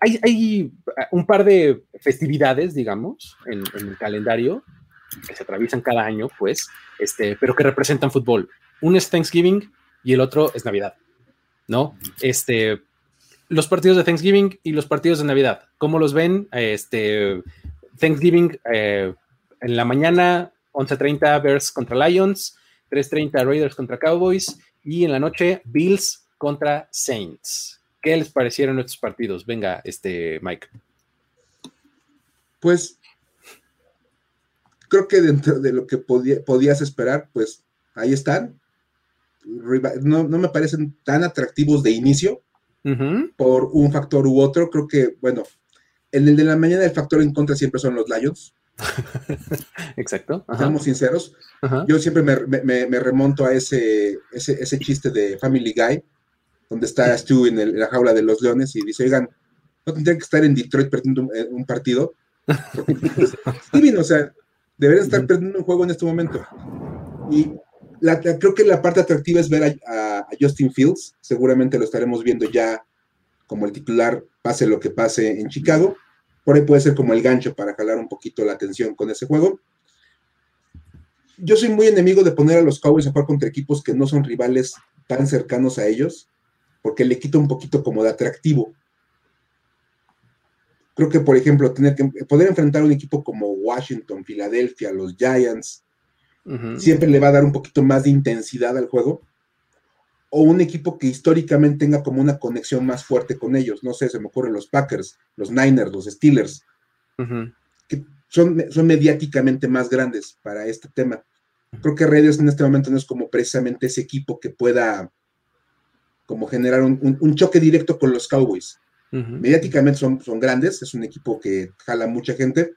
hay, un par de festividades, digamos, en, el calendario que se atraviesan cada año, pues, este, pero que representan fútbol. Uno es Thanksgiving y el otro es Navidad, ¿no? Este, los partidos de Thanksgiving y los partidos de Navidad, ¿cómo los ven? Este, Thanksgiving eh, en la mañana, 11.30 Bears contra Lions, 3.30 Raiders contra Cowboys y en la noche Bills contra Saints. ¿Qué les parecieron estos partidos? Venga, este Mike. Pues creo que dentro de lo que podías esperar, pues ahí están. No, me parecen tan atractivos de inicio por un factor u otro. Creo que, bueno, en el de la mañana el factor en contra siempre son los Lions. <laughs> Exacto. Seamos sinceros. Yo siempre me, remonto a ese, ese, ese, chiste de Family Guy, donde está Stu en, la jaula de los leones y dice, oigan, no tendrían que estar en Detroit perdiendo un, eh, partido. <laughs> Steven, o sea, deberían estar perdiendo un juego en este momento. Y creo que la parte atractiva es ver a, Justin Fields. Seguramente lo estaremos viendo ya como el titular, pase lo que pase en Chicago. Por ahí puede ser como el gancho para jalar un poquito la atención con ese juego. Yo soy muy enemigo de poner a los Cowboys a jugar contra equipos que no son rivales tan cercanos a ellos, porque le quita un poquito como de atractivo. Creo que, por ejemplo, tener que poder enfrentar a un equipo como Washington, Filadelfia, los Giants, siempre le va a dar un poquito más de intensidad al juego. O un equipo que históricamente tenga como una conexión más fuerte con ellos. No sé, se me ocurren los Packers, los Niners, los Steelers, que son, son mediáticamente más grandes para este tema. Creo que Raiders en este momento no es como precisamente ese equipo que pueda como generar un choque directo con los Cowboys. Mediáticamente son, son grandes, es un equipo que jala mucha gente,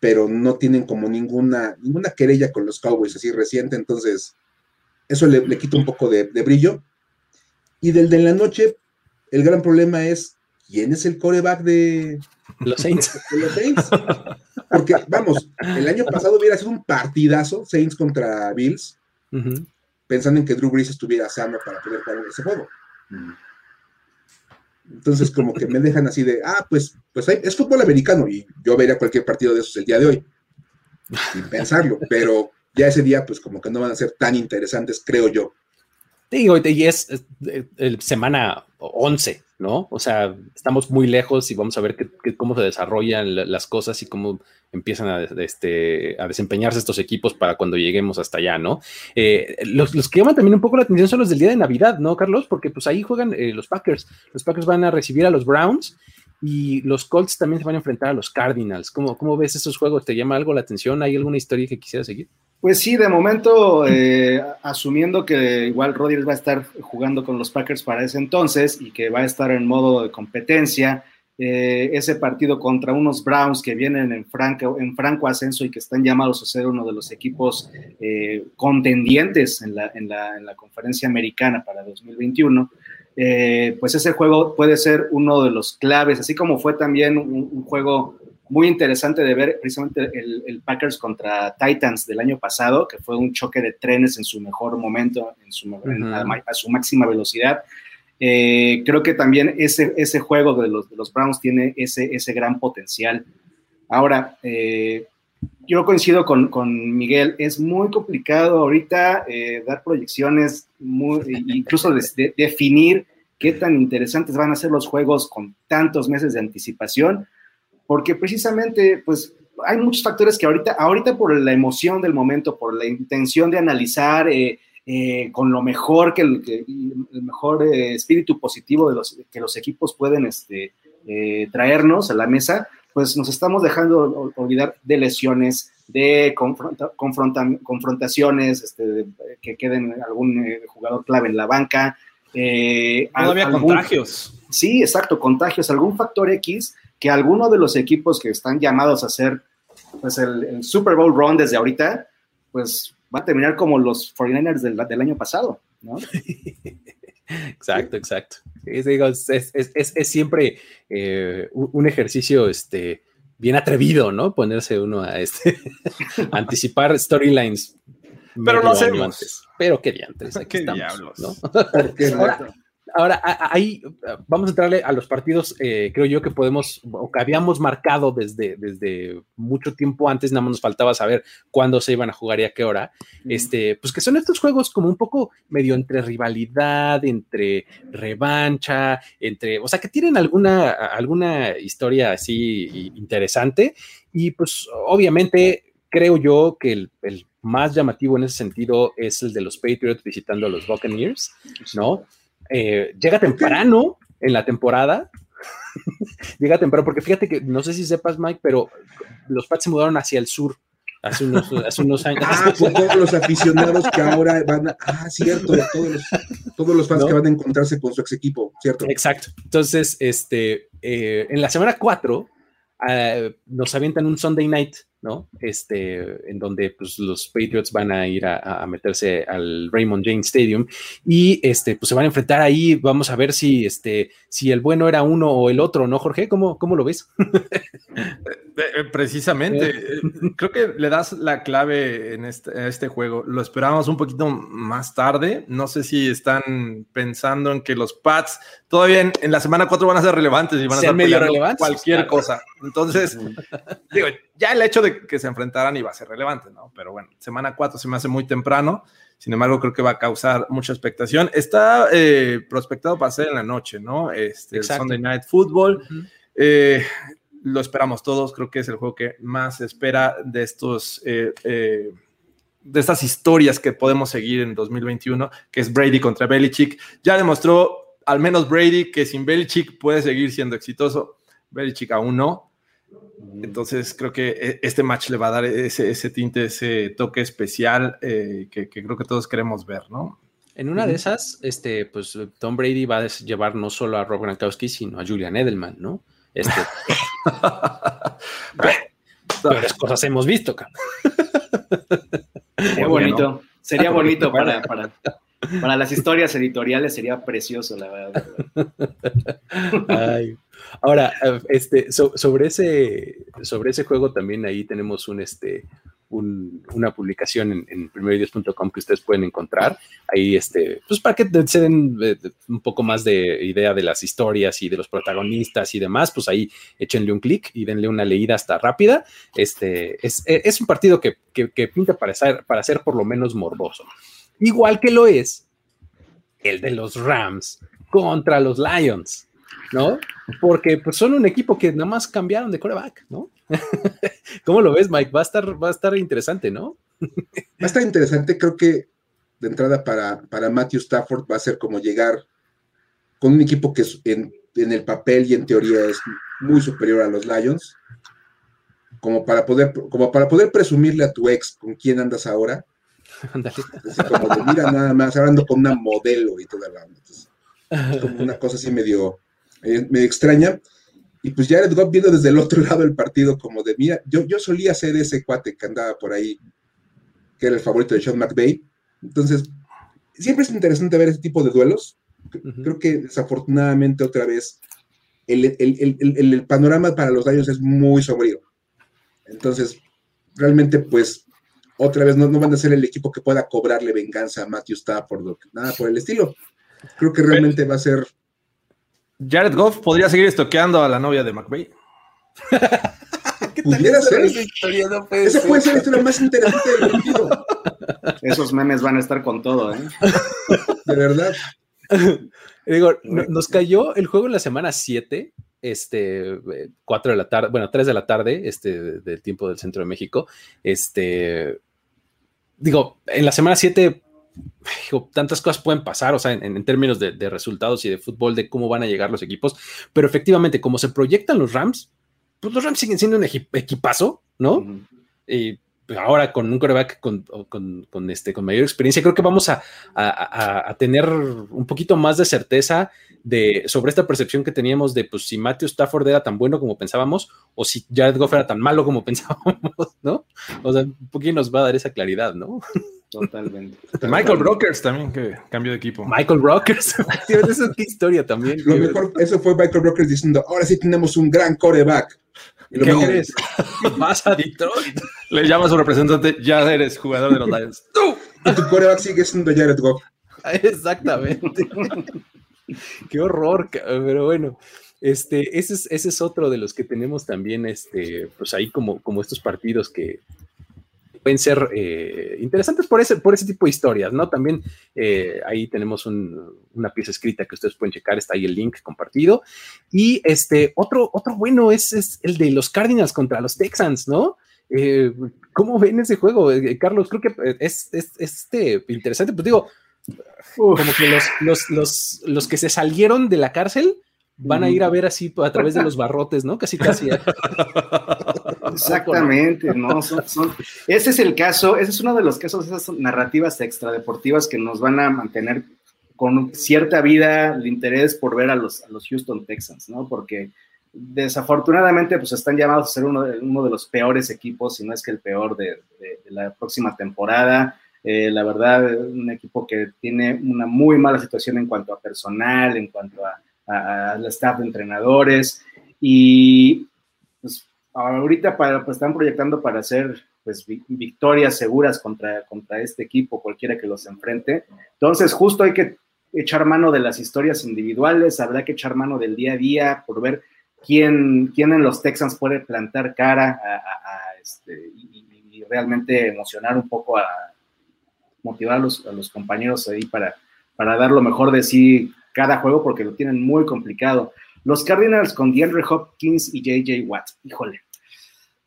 pero no tienen como ninguna, ninguna querella con los Cowboys así reciente, entonces eso le, quita un poco de, brillo. Y del de la noche, el gran problema es quién es el coreback de los Saints. <laughs> los Saints. Porque, vamos, el año pasado hubiera sido un partidazo, Saints contra Bills, pensando en que Drew Brees estuviera sano para poder jugar ese juego. Entonces, como que me dejan así de, ah, pues, pues es fútbol americano y yo vería cualquier partido de esos el día de hoy, sin pensarlo, pero ya ese día, pues como que no van a ser tan interesantes, creo yo. Digo, y es, es, semana 11, ¿no? O sea, estamos muy lejos y vamos a ver cómo se desarrollan las cosas y cómo empiezan a, este, a desempeñarse estos equipos para cuando lleguemos hasta allá, ¿no? Eh, los, que llaman también un poco la atención son los del día de Navidad, ¿no, Carlos? Porque pues ahí juegan eh, los Packers. Los Packers van a recibir a los Browns y los Colts también se van a enfrentar a los Cardinals. ¿Cómo, cómo ves esos juegos? ¿Te llama algo la atención? ¿Hay alguna historia que quisiera seguir? Pues sí, de momento, eh, asumiendo que igual Rodgers va a estar jugando con los Packers para ese entonces y que va a estar en modo de competencia, eh, ese partido contra unos Browns que vienen en franco, en franco ascenso y que están llamados a ser uno de los equipos eh, contendientes en la, en, la, en la, conferencia americana para 2021, pues ese juego puede ser uno de los claves, así como fue también un juego muy interesante de ver precisamente el, Packers contra Titans del año pasado, que fue un choque de trenes en su mejor momento, en su, a, su máxima velocidad. Eh, creo que también ese, ese juego de los, de los Browns tiene ese, ese gran potencial. Ahora, eh, yo coincido con, con, Miguel, es muy complicado ahorita eh, dar proyecciones, muy, <laughs> incluso definir qué tan interesantes van a ser los juegos con tantos meses de anticipación porque precisamente, pues, hay muchos factores que ahorita, ahorita por la emoción del momento, por la intención de analizar eh, eh, con lo mejor que el, mejor eh, espíritu positivo de los, que los equipos pueden este, traernos a la mesa, pues nos estamos dejando olvidar de lesiones, de confrontaciones, este, que queden algún jugador clave en la banca. Todavía contagios. Sí, exacto, contagios, algún factor X que alguno de los equipos que están llamados a hacer pues, el, Super Bowl run desde ahorita, pues va a terminar como los 49ers del, año pasado, ¿no? <laughs> exacto, exacto. Es, siempre eh, un ejercicio este, bien atrevido, ¿no? Ponerse uno a este, <laughs> anticipar storylines. Pero lo hacemos. Antes. Pero qué diantres, <laughs> ¿Qué diablos? ¿no? Ahora, ahí vamos a entrarle a los partidos, eh, creo yo que podemos, o que habíamos marcado desde, desde mucho tiempo antes, nada más nos faltaba saber cuándo se iban a jugar y a qué hora, este, pues que son estos juegos como un poco medio entre rivalidad, entre revancha, entre, o sea, que tienen alguna, alguna historia así interesante. Y pues obviamente creo yo que el, el más llamativo en ese sentido es el de los Patriots visitando a los Buccaneers, ¿no? Eh, llega temprano en la temporada. <laughs> llega temprano, porque fíjate que no sé si sepas, Mike, pero los Pats se mudaron hacia el sur hace unos, años. Ah, todos los aficionados que ahora van a. Ah, cierto, todos los, todos los fans que van a encontrarse con su ex equipo, ¿cierto? Exacto. Entonces, este, eh, en la semana 4 eh, nos avientan un Sunday night ¿no? Este, en donde pues, los Patriots van a ir a, meterse al Raymond James Stadium y este, pues se van a enfrentar ahí. Vamos a ver si, este, si el bueno era uno o el otro, ¿no, Jorge? ¿Cómo, cómo lo ves? Eh, eh, precisamente, eh. creo que le das la clave en este, en este, juego. Lo esperábamos un poquito más tarde. No sé si están pensando en que los Pats todavía en, la semana 4 van a ser relevantes y van a ser medio relevantes. Cualquier cosa. Entonces, <laughs> digo, ya el hecho de que se enfrentaran iba a ser relevante, ¿no? Pero bueno, semana 4 se me hace muy temprano. Sin embargo, creo que va a causar mucha expectación. Está prospectado para ser en la noche, ¿no? Este, el Sunday Night Football lo esperamos todos, creo que es el juego que más se espera de estos... Eh, eh, de estas historias que podemos seguir en 2021, que es Brady contra Belichick. Ya demostró, al menos Brady, que sin Belichick puede seguir siendo exitoso. Belichick aún no. Entonces creo que e, este match le va a dar ese, tinte, ese toque especial eh, que, creo que todos queremos ver, ¿no? En una de esas, este, pues Tom Brady va a llevar no solo a Rob Gronkowski, sino a Julian Edelman, ¿no? Este, <laughs> peores cosas hemos visto, Sería bonito, sería <laughs> bonito para, para, para, las historias editoriales, sería precioso, la verdad. Ahora, este, sobre, ese, sobre ese juego también ahí tenemos un, este, una publicación en, en que ustedes pueden encontrar. Ahí, este, pues para que se den eh, un poco más de idea de las historias y de los protagonistas y demás, pues ahí échenle un clic y denle una leída hasta rápida. Este, es, es un partido que, que, pinta para ser, para ser por lo menos morboso. Igual que lo es el de los Rams contra los Lions. ¿no? Porque pues, son un equipo que nada más cambiaron de coreback, ¿no? <laughs> ¿Cómo lo ves, Mike? Va a estar, va a estar interesante, ¿no? va a estar interesante, creo que de entrada para, para Matthew Stafford va a ser como llegar con un equipo que en, en el papel y en teoría es muy superior a los Lions, como para poder, como para poder presumirle a tu ex con quién andas ahora. <laughs> como de, mira nada más, hablando con una modelo y toda la es como una cosa así medio, me extraña. Y pues Jared Goff viendo desde el otro lado del partido como de, mira, yo, yo solía ser ese cuate que andaba por ahí, que era el favorito de Sean McVay. Entonces, siempre es interesante ver ese tipo de duelos. Creo que desafortunadamente otra vez el, el, panorama para los daños es muy sombrío. Entonces, realmente pues otra vez no, no, van a ser el equipo que pueda cobrarle venganza a Matthew Stafford, nada por el estilo. Creo que realmente va a ser Jared Goff podría seguir estoqueando a la novia de McVeigh. <laughs> Pudiera ser. Esa, esa puede ser la historia más interesante del partido. Esos memes van a estar con todo, ¿eh? De verdad. <laughs> Digo, nos cayó el juego en la semana 7, este, 4 de la tarde, bueno, 3 de la tarde, este, del tiempo del centro de México. Este, digo, en la semana 7 tantas cosas pueden pasar, o sea, en, términos de, resultados y de fútbol, de cómo van a llegar los equipos, pero efectivamente, como se proyectan los Rams, pues los Rams siguen siendo un equipazo, ¿no? Y ahora con un coreback con, este, con mayor experiencia, creo que vamos a, tener un poquito más de certeza de, sobre esta percepción que teníamos de pues, si Matthew Stafford era tan bueno como pensábamos o si Jared Goff era tan malo como <laughs> pensábamos, ¿no? O sea, un poquito nos va a dar esa claridad, ¿no? Totalmente. Michael Brokers también, que cambió de equipo. Michael Brokers. <laughs> Esa es historia también. Lo mejor, eso fue Michael Brokers diciendo, ahora sí tenemos un gran coreback. ¿Qué quieres? Vas a Detroit. Le llama a su representante, ya eres jugador de los <laughs> Lions. Y tu coreback sigue siendo Jared Goff. <laughs> Exactamente. <laughs> Qué horror, pero bueno. Este, ese es, ese es otro de los que tenemos también, este, pues ahí como, como estos partidos que, pueden ser eh, interesantes por ese, por ese tipo de historias, ¿no? También eh, ahí tenemos una pieza escrita que ustedes pueden checar, está ahí el link compartido. Y este, otro, otro bueno es, el de los Cardinals contra los Texans, ¿no? Eh, ¿Cómo ven ese juego, Carlos? Creo que es, este, interesante, pues digo, como que los, los, los, los que se salieron de la cárcel van a ir a ver así a través de los barrotes, ¿no? Casi casi. <laughs> Exactamente, ¿no? ese es el caso, ese es uno de los casos, esas narrativas extradeportivas que nos van a mantener con cierta vida el interés por ver a los, a los Houston Texans, ¿no? Porque desafortunadamente pues están llamados a ser uno de, uno de los peores equipos, si no es que el peor de, la próxima temporada. Eh, la verdad, un equipo que tiene una muy mala situación en cuanto a personal, en cuanto a, al staff de entrenadores y ahorita para, pues, están proyectando para hacer pues victorias seguras contra, contra este equipo, cualquiera que los enfrente. Entonces, justo hay que echar mano de las historias individuales, habrá que echar mano del día a día por ver quién, quién en los Texans puede plantar cara a, este, y, realmente emocionar un poco a motivar a los, compañeros ahí para, para dar lo mejor de sí cada juego porque lo tienen muy complicado. Los Cardinals con DeAndre Hopkins y JJ Watt, híjole.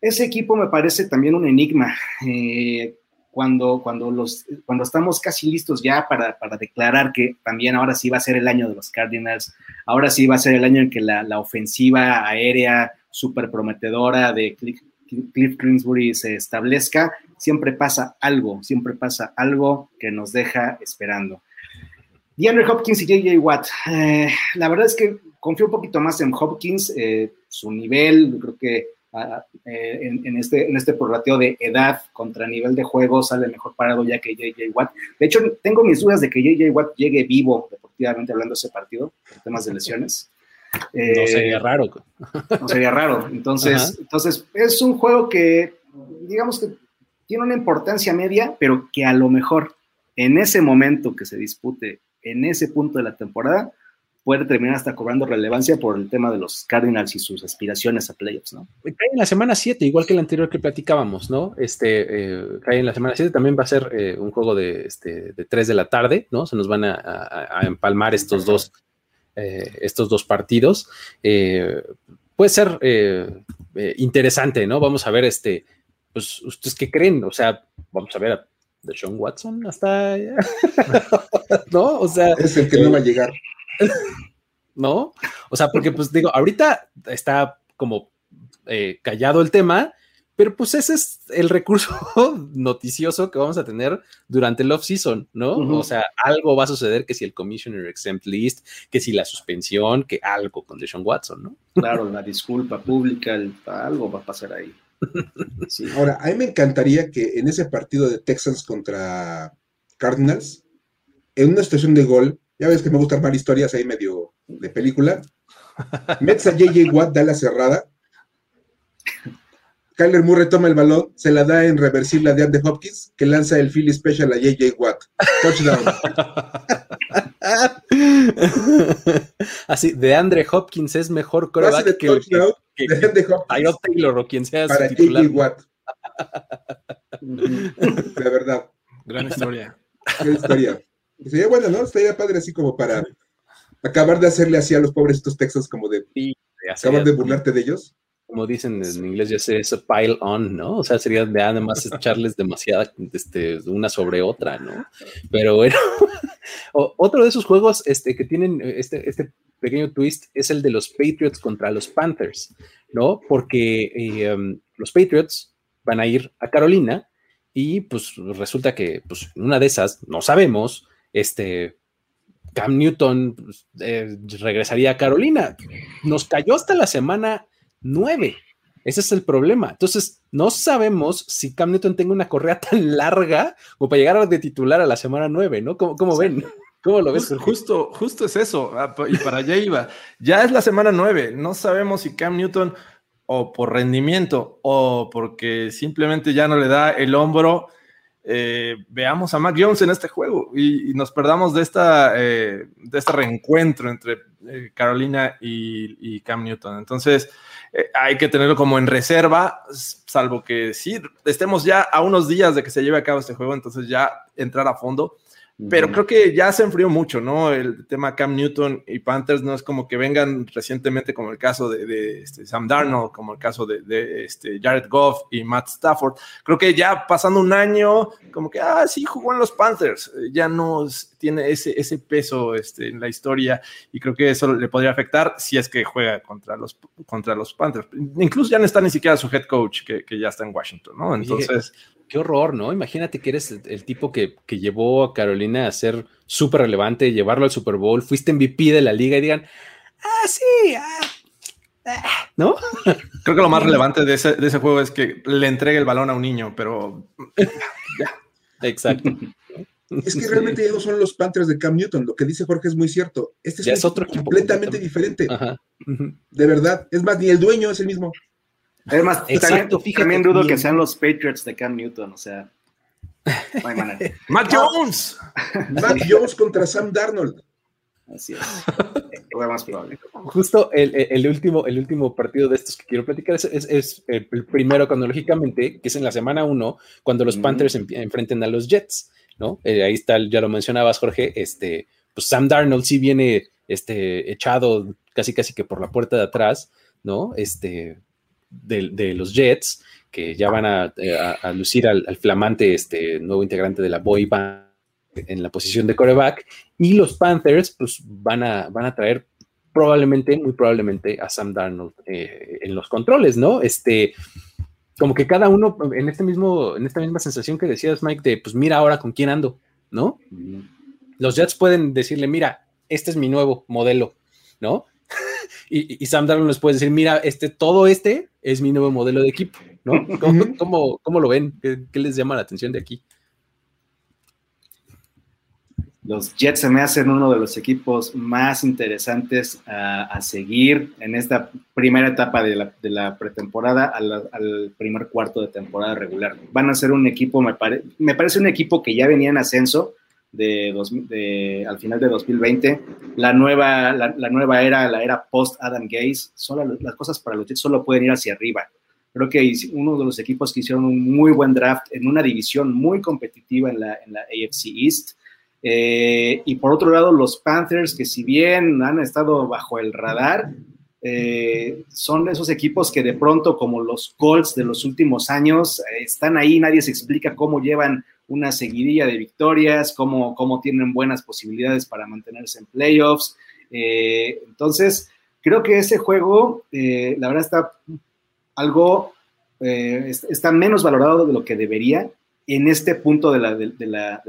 Ese equipo me parece también un enigma. Eh, cuando, cuando, los, cuando estamos casi listos ya para, declarar que también ahora sí va a ser el año de los Cardinals, ahora sí va a ser el año en que la, ofensiva aérea súper prometedora de Cliff, Cliff Greensbury se establezca, siempre pasa algo, siempre pasa algo que nos deja esperando. DeAndre Hopkins y JJ Watt, eh, la verdad es que confío un poquito más en Hopkins, eh, su nivel, creo que eh, en, este, en este prorrateo de edad contra nivel de juego sale mejor parado ya que JJ Watt. De hecho, tengo mis dudas de que JJ Watt llegue vivo, deportivamente hablando ese partido, por temas de lesiones. <laughs> no sería raro. No sería raro. Entonces, entonces, es un juego que, digamos que tiene una importancia media, pero que a lo mejor en ese momento que se dispute, en ese punto de la temporada, puede terminar hasta cobrando relevancia por el tema de los Cardinals y sus aspiraciones a playoffs, ¿no? Cae en la semana 7, igual que el anterior que platicábamos, ¿no? Este, eh, cae en la semana 7, también va a ser eh, un juego de, este, de 3 de la tarde, ¿no? Se nos van a, empalmar estos dos, eh, estos dos partidos. puede ser interesante, ¿no? Vamos a ver, este, pues, ¿ustedes qué creen? O sea, vamos a ver a de Sean Watson hasta <laughs> ¿no? O sea, es el que no va a llegar. <laughs> ¿No? O sea, porque pues digo, ahorita está como eh, callado el tema, pero pues ese es el recurso <laughs> noticioso que vamos a tener durante el off-season, ¿no? O sea, algo va a suceder que si el Commissioner Exempt List, que si la suspensión, que algo con Deshaun Watson, ¿no? Claro, la disculpa pública, algo va a pasar ahí. Ahora, a mí me encantaría que en ese partido de Texans contra Cardinals, en una situación de gol, ya ves que me gusta armar historias ahí medio de película. Metes a JJ Watt, da la cerrada. Kyler Murray toma el balón, se la da en reversible a DeAndre Hopkins, que lanza el Philly Special a JJ Watt. Touchdown. <laughs> Así, DeAndre Hopkins es mejor coreback que, touchdown, que, que, que Hopkins Taylor o quien sea para JJ Watt. La <laughs> verdad. Gran historia. Gran historia. Sería bueno, ¿no? Estaría padre así como para acabar de hacerle así a los pobres estos textos como de acabar de burlarte de ellos. Como dicen en inglés, ya sé, eso pile on, ¿no? O sea, sería de además echarles demasiada, este, una sobre otra, ¿no? Pero bueno, <laughs> otro de esos juegos este, que tienen este, este pequeño twist es el de los Patriots contra los Panthers, ¿no? Porque eh, um, los Patriots van a ir a Carolina y pues resulta que pues, una de esas, no sabemos, este, Cam Newton pues, eh, regresaría a Carolina. Nos cayó hasta la semana 9. Ese es el problema. Entonces, no sabemos si Cam Newton tenga una correa tan larga como para llegar de titular a la semana 9, ¿no? ¿Cómo, ven? <laughs> ¿Cómo lo ves? Justo, justo es eso. Ah, y para allá iba. Ya es la semana 9. No sabemos si Cam Newton, o por rendimiento, o porque simplemente ya no le da el hombro eh, veamos a Mac Jones en este juego y, nos perdamos de, esta, eh, de este reencuentro entre eh, Carolina y, Cam Newton. Entonces, hay que tenerlo como en reserva, salvo que sí, estemos ya a unos días de que se lleve a cabo este juego, entonces ya entrar a fondo. Pero creo que ya se enfrió mucho, ¿no? El tema Cam Newton y Panthers no es como que vengan recientemente, como el caso de, este, Sam Darnold, como el caso de, este, Jared Goff y Matt Stafford. Creo que ya pasando un año, como que, ah, sí, jugó en los Panthers, ya no tiene ese, ese peso este, en la historia y creo que eso le podría afectar si es que juega contra los, contra los Panthers. Incluso ya no está ni siquiera su head coach, que, que ya está en Washington, ¿no? Entonces qué horror, ¿no? Imagínate que eres el, tipo que, llevó a Carolina a ser súper relevante, llevarlo al Super Bowl, fuiste MVP de la liga y digan, ah, sí, ah, ¿no? <laughs> Creo que lo más relevante de ese, de ese juego es que le entregue el balón a un niño, pero. <laughs> Exacto. Es que <laughs> realmente ya no son los Panthers de Cam Newton. Lo que dice Jorge es muy cierto. Este es, otro completamente diferente. De verdad. Es más, ni el dueño es el mismo. Además, Exacto, también, también dudo que sean los Patriots de Cam Newton. O sea, Mac <laughs> Jones. Mac <laughs> Jones contra Sam Darnold. Así es. Lo más probable. Justo el, último, el último partido de estos que quiero platicar es, el, primero cronológicamente, que es en la semana 1, cuando los Panthers enfrenten a los Jets, ¿no? Eh, ahí está, ya lo mencionabas, Jorge, este, pues Sam Darnold sí viene este, echado casi casi que por la puerta de atrás, ¿no? Este, de, los Jets, que ya van a, eh, lucir al, flamante este, nuevo integrante de la boy band en la posición de coreback y los Panthers pues van a, van a traer probablemente, muy probablemente a Sam Darnold eh, en los controles, ¿no? Este, como que cada uno en este mismo, en esta misma sensación que decías, Mike, de pues mira ahora con quién ando, ¿no? Los Jets pueden decirle, mira, este es mi nuevo modelo, ¿no? <laughs> y, Sam Darnold les puede decir, mira, este, todo este es mi nuevo modelo de equipo, ¿no? ¿Cómo, lo ven? ¿Qué les llama la atención de aquí? Los Jets se me hacen uno de los equipos más interesantes a, seguir en esta primera etapa de la, pretemporada al, primer cuarto de temporada regular. Van a ser un equipo, me, parece un equipo que ya venía en ascenso de, al final de 2020. La nueva, la, nueva era, la era post-Adam Gaze, solo, las cosas para los Jets solo pueden ir hacia arriba. Creo que uno de los equipos que hicieron un muy buen draft en una división muy competitiva en la AFC East eh, y por otro lado, los Panthers, que si bien han estado bajo el radar, eh, son esos equipos que de pronto, como los Colts de los últimos años, eh, están ahí, nadie se explica cómo llevan una seguidilla de victorias, cómo, cómo tienen buenas posibilidades para mantenerse en playoffs. entonces, creo que ese juego, la verdad, está algo, está menos valorado de lo que debería en este punto de la,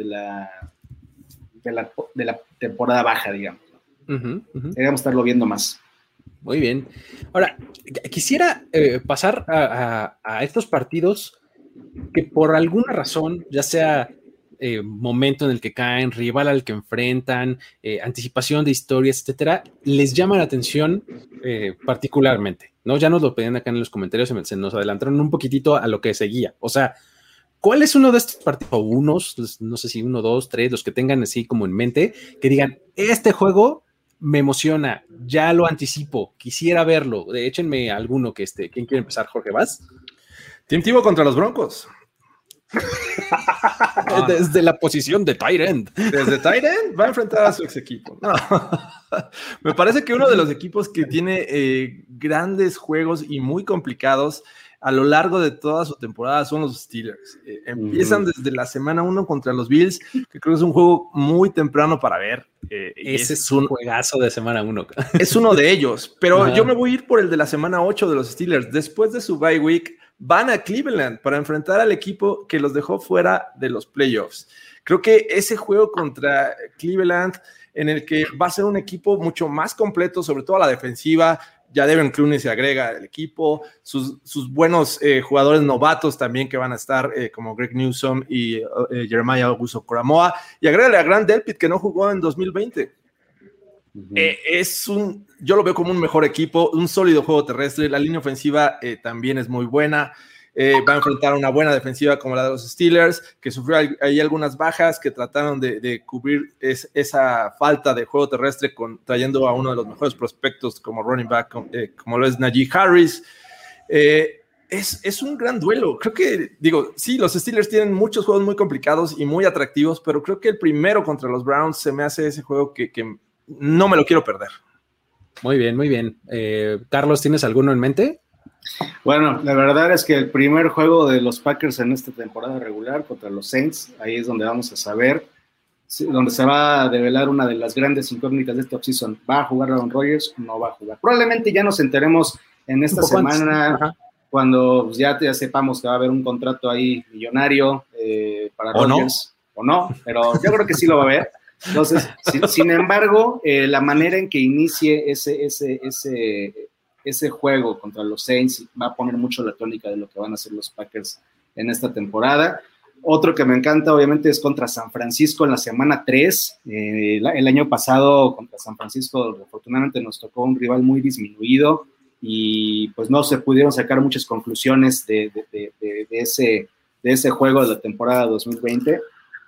temporada baja, digamos. Deberíamos estarlo viendo más. Muy bien. Ahora, quisiera eh, pasar a, estos partidos que por alguna razón, ya sea eh, momento en el que caen, rival al que enfrentan, eh, anticipación de historias, etcétera, les llama la atención particularmente. ¿no? Ya nos lo pedían acá en los comentarios, se nos adelantaron un poquitito a lo que seguía. O sea, ¿Cuál es uno de estos partidos, o unos, pues, no sé si uno, dos, tres, los que tengan así como en mente, que digan, este juego me emociona, ya lo anticipo, quisiera verlo? Échenme alguno que esté. ¿Quién quiere empezar, Jorge Vaz? Team Tivo contra los Broncos. <laughs> Desde la posición de Tyrant. Desde Tyrant va a enfrentar a su ex equipo. <laughs> Me parece que uno de los equipos que tiene eh, grandes juegos y muy complicados a lo largo de toda su temporada son los Steelers. Eh, empiezan desde la semana 1 contra los Bills, que creo que es un juego muy temprano para ver. Eh, Ese es, un juegazo de semana 1. <laughs> Es uno de ellos, pero yo me voy a ir por el de la semana 8 de los Steelers. Después de su bye week, van a Cleveland para enfrentar al equipo que los dejó fuera de los playoffs. Creo que ese juego contra Cleveland en el que va a ser un equipo mucho más completo, sobre todo a la defensiva, ya Devin Clooney se agrega al equipo, sus, buenos eh, jugadores novatos también que van a estar, eh, como Greg Newsom y eh, Jeremiah Augusto Coramoa, y agrega a Grant Delpit que no jugó en 2020. es un, yo lo veo como un mejor equipo, un sólido juego terrestre, la línea ofensiva también es muy buena. Eh, va a enfrentar una buena defensiva como la de los Steelers, que sufrió ahí algunas bajas que trataron de, cubrir esa falta de juego terrestre trayendo a uno de los mejores prospectos como running back, eh, como lo es Najee Harris. Eh, es, es, un gran duelo. Creo que, digo, sí, los Steelers tienen muchos juegos muy complicados y muy atractivos, pero creo que el primero contra los Browns se me hace ese juego que, que no me lo quiero perder. Muy bien, muy bien. Carlos, ¿tienes alguno en mente? Bueno, la verdad es que el primer juego de los Packers en esta temporada regular contra los Saints, ahí es donde vamos a saber, donde se va a develar una de las grandes incógnitas de esta offseason. ¿Va a jugar Aaron Rodgers o no va a jugar? Probablemente ya nos enteremos en esta semana cuando pues, ya, sepamos que va a haber un contrato ahí millonario eh, para Rodgers o no, pero yo creo que sí lo va a haber. Entonces, sin, embargo, eh, la manera en que inicie ese, ese, ese ese juego contra los Saints va a poner mucho la tónica de lo que van a hacer los Packers en esta temporada. Otro que me encanta, obviamente, es contra San Francisco en la semana 3. Eh, el, año pasado contra San Francisco, afortunadamente, nos tocó un rival muy disminuido y pues no se pudieron sacar muchas conclusiones de, ese, de ese juego de la temporada 2020.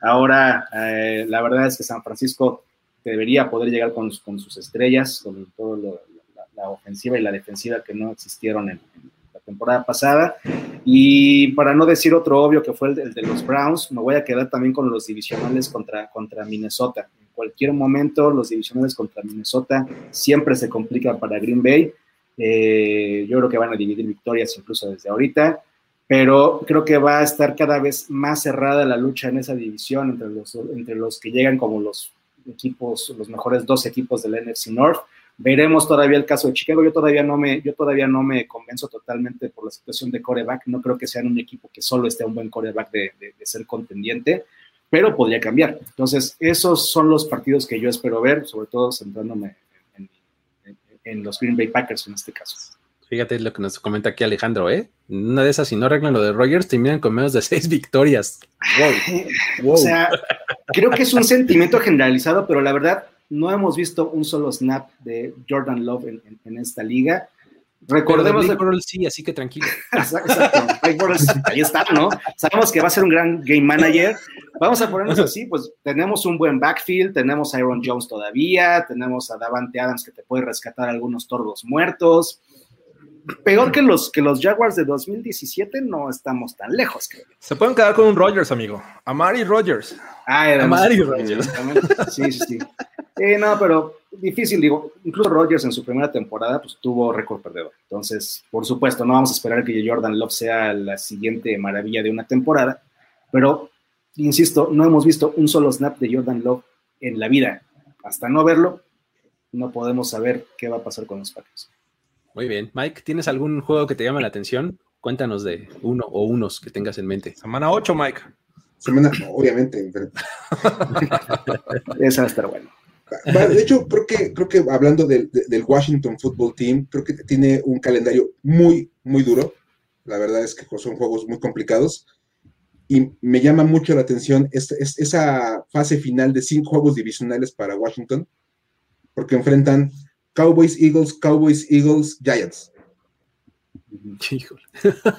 Ahora, eh, la verdad es que San Francisco debería poder llegar con, con sus estrellas, con toda la, ofensiva y la defensiva que no existieron en, la temporada pasada. Y para no decir otro obvio que fue el de, los Browns, me voy a quedar también con los divisionales contra, contra Minnesota. En cualquier momento, los divisionales contra Minnesota siempre se complican para Green Bay eh, yo creo que van a dividir victorias incluso desde ahorita, pero creo que va a estar cada vez más cerrada la lucha en esa división entre los, entre los que llegan como los equipos, los mejores dos equipos del NFC North. Veremos todavía el caso de Chicago. Yo todavía no me, yo todavía no me convenzo totalmente por la situación de coreback. No creo que sean un equipo que solo esté un buen coreback de, de ser contendiente, pero podría cambiar. Entonces, esos son los partidos que yo espero ver, sobre todo centrándome en los Green Bay Packers en este caso. Fíjate lo que nos comenta aquí Alejandro, ¿eh? Una de esas, si no arreglan lo de Rogers, terminan con menos de seis victorias. <laughs> Wow. O sea, creo que es un sentimiento generalizado, pero la verdad, no hemos visto un solo snap de Jordan Love en esta liga. Recordemos de sí, así que tranquilo. <laughs> Exacto. ahí está, ¿no? Sabemos que va a ser un gran game manager. Vamos a ponernos así, pues tenemos un buen backfield, tenemos a Aaron Jones todavía, tenemos a Davante Adams que te puede rescatar algunos tordos muertos. Peor que los, que los Jaguars de 2017, no estamos tan lejos. Creo. Se pueden quedar con un Rogers, amigo. Amari Rogers. Ah, era Amari Rogers. Sí, sí, sí. Eh, no, pero difícil, digo, incluso Rodgers en su primera temporada pues tuvo récord perdedor. Entonces, por supuesto, no vamos a esperar que Jordan Love sea la siguiente maravilla de una temporada, pero insisto, no hemos visto un solo snap de Jordan Love en la vida. Hasta no verlo, no podemos saber qué va a pasar con los Packers. Muy bien. Mike, ¿tienes algún juego que te llame la atención? Cuéntanos de uno o unos que tengas en mente. Semana 8, Mike. Semana, obviamente. <laughs> Esa va a estar bueno. De <laughs> hecho, creo que, creo que hablando del, Washington Football Team, creo que tiene un calendario muy, muy duro. La verdad es que son juegos muy complicados. Y me llama mucho la atención esa fase final de cinco juegos divisionales para Washington, porque enfrentan Cowboys, Eagles, Cowboys, Eagles, Giants.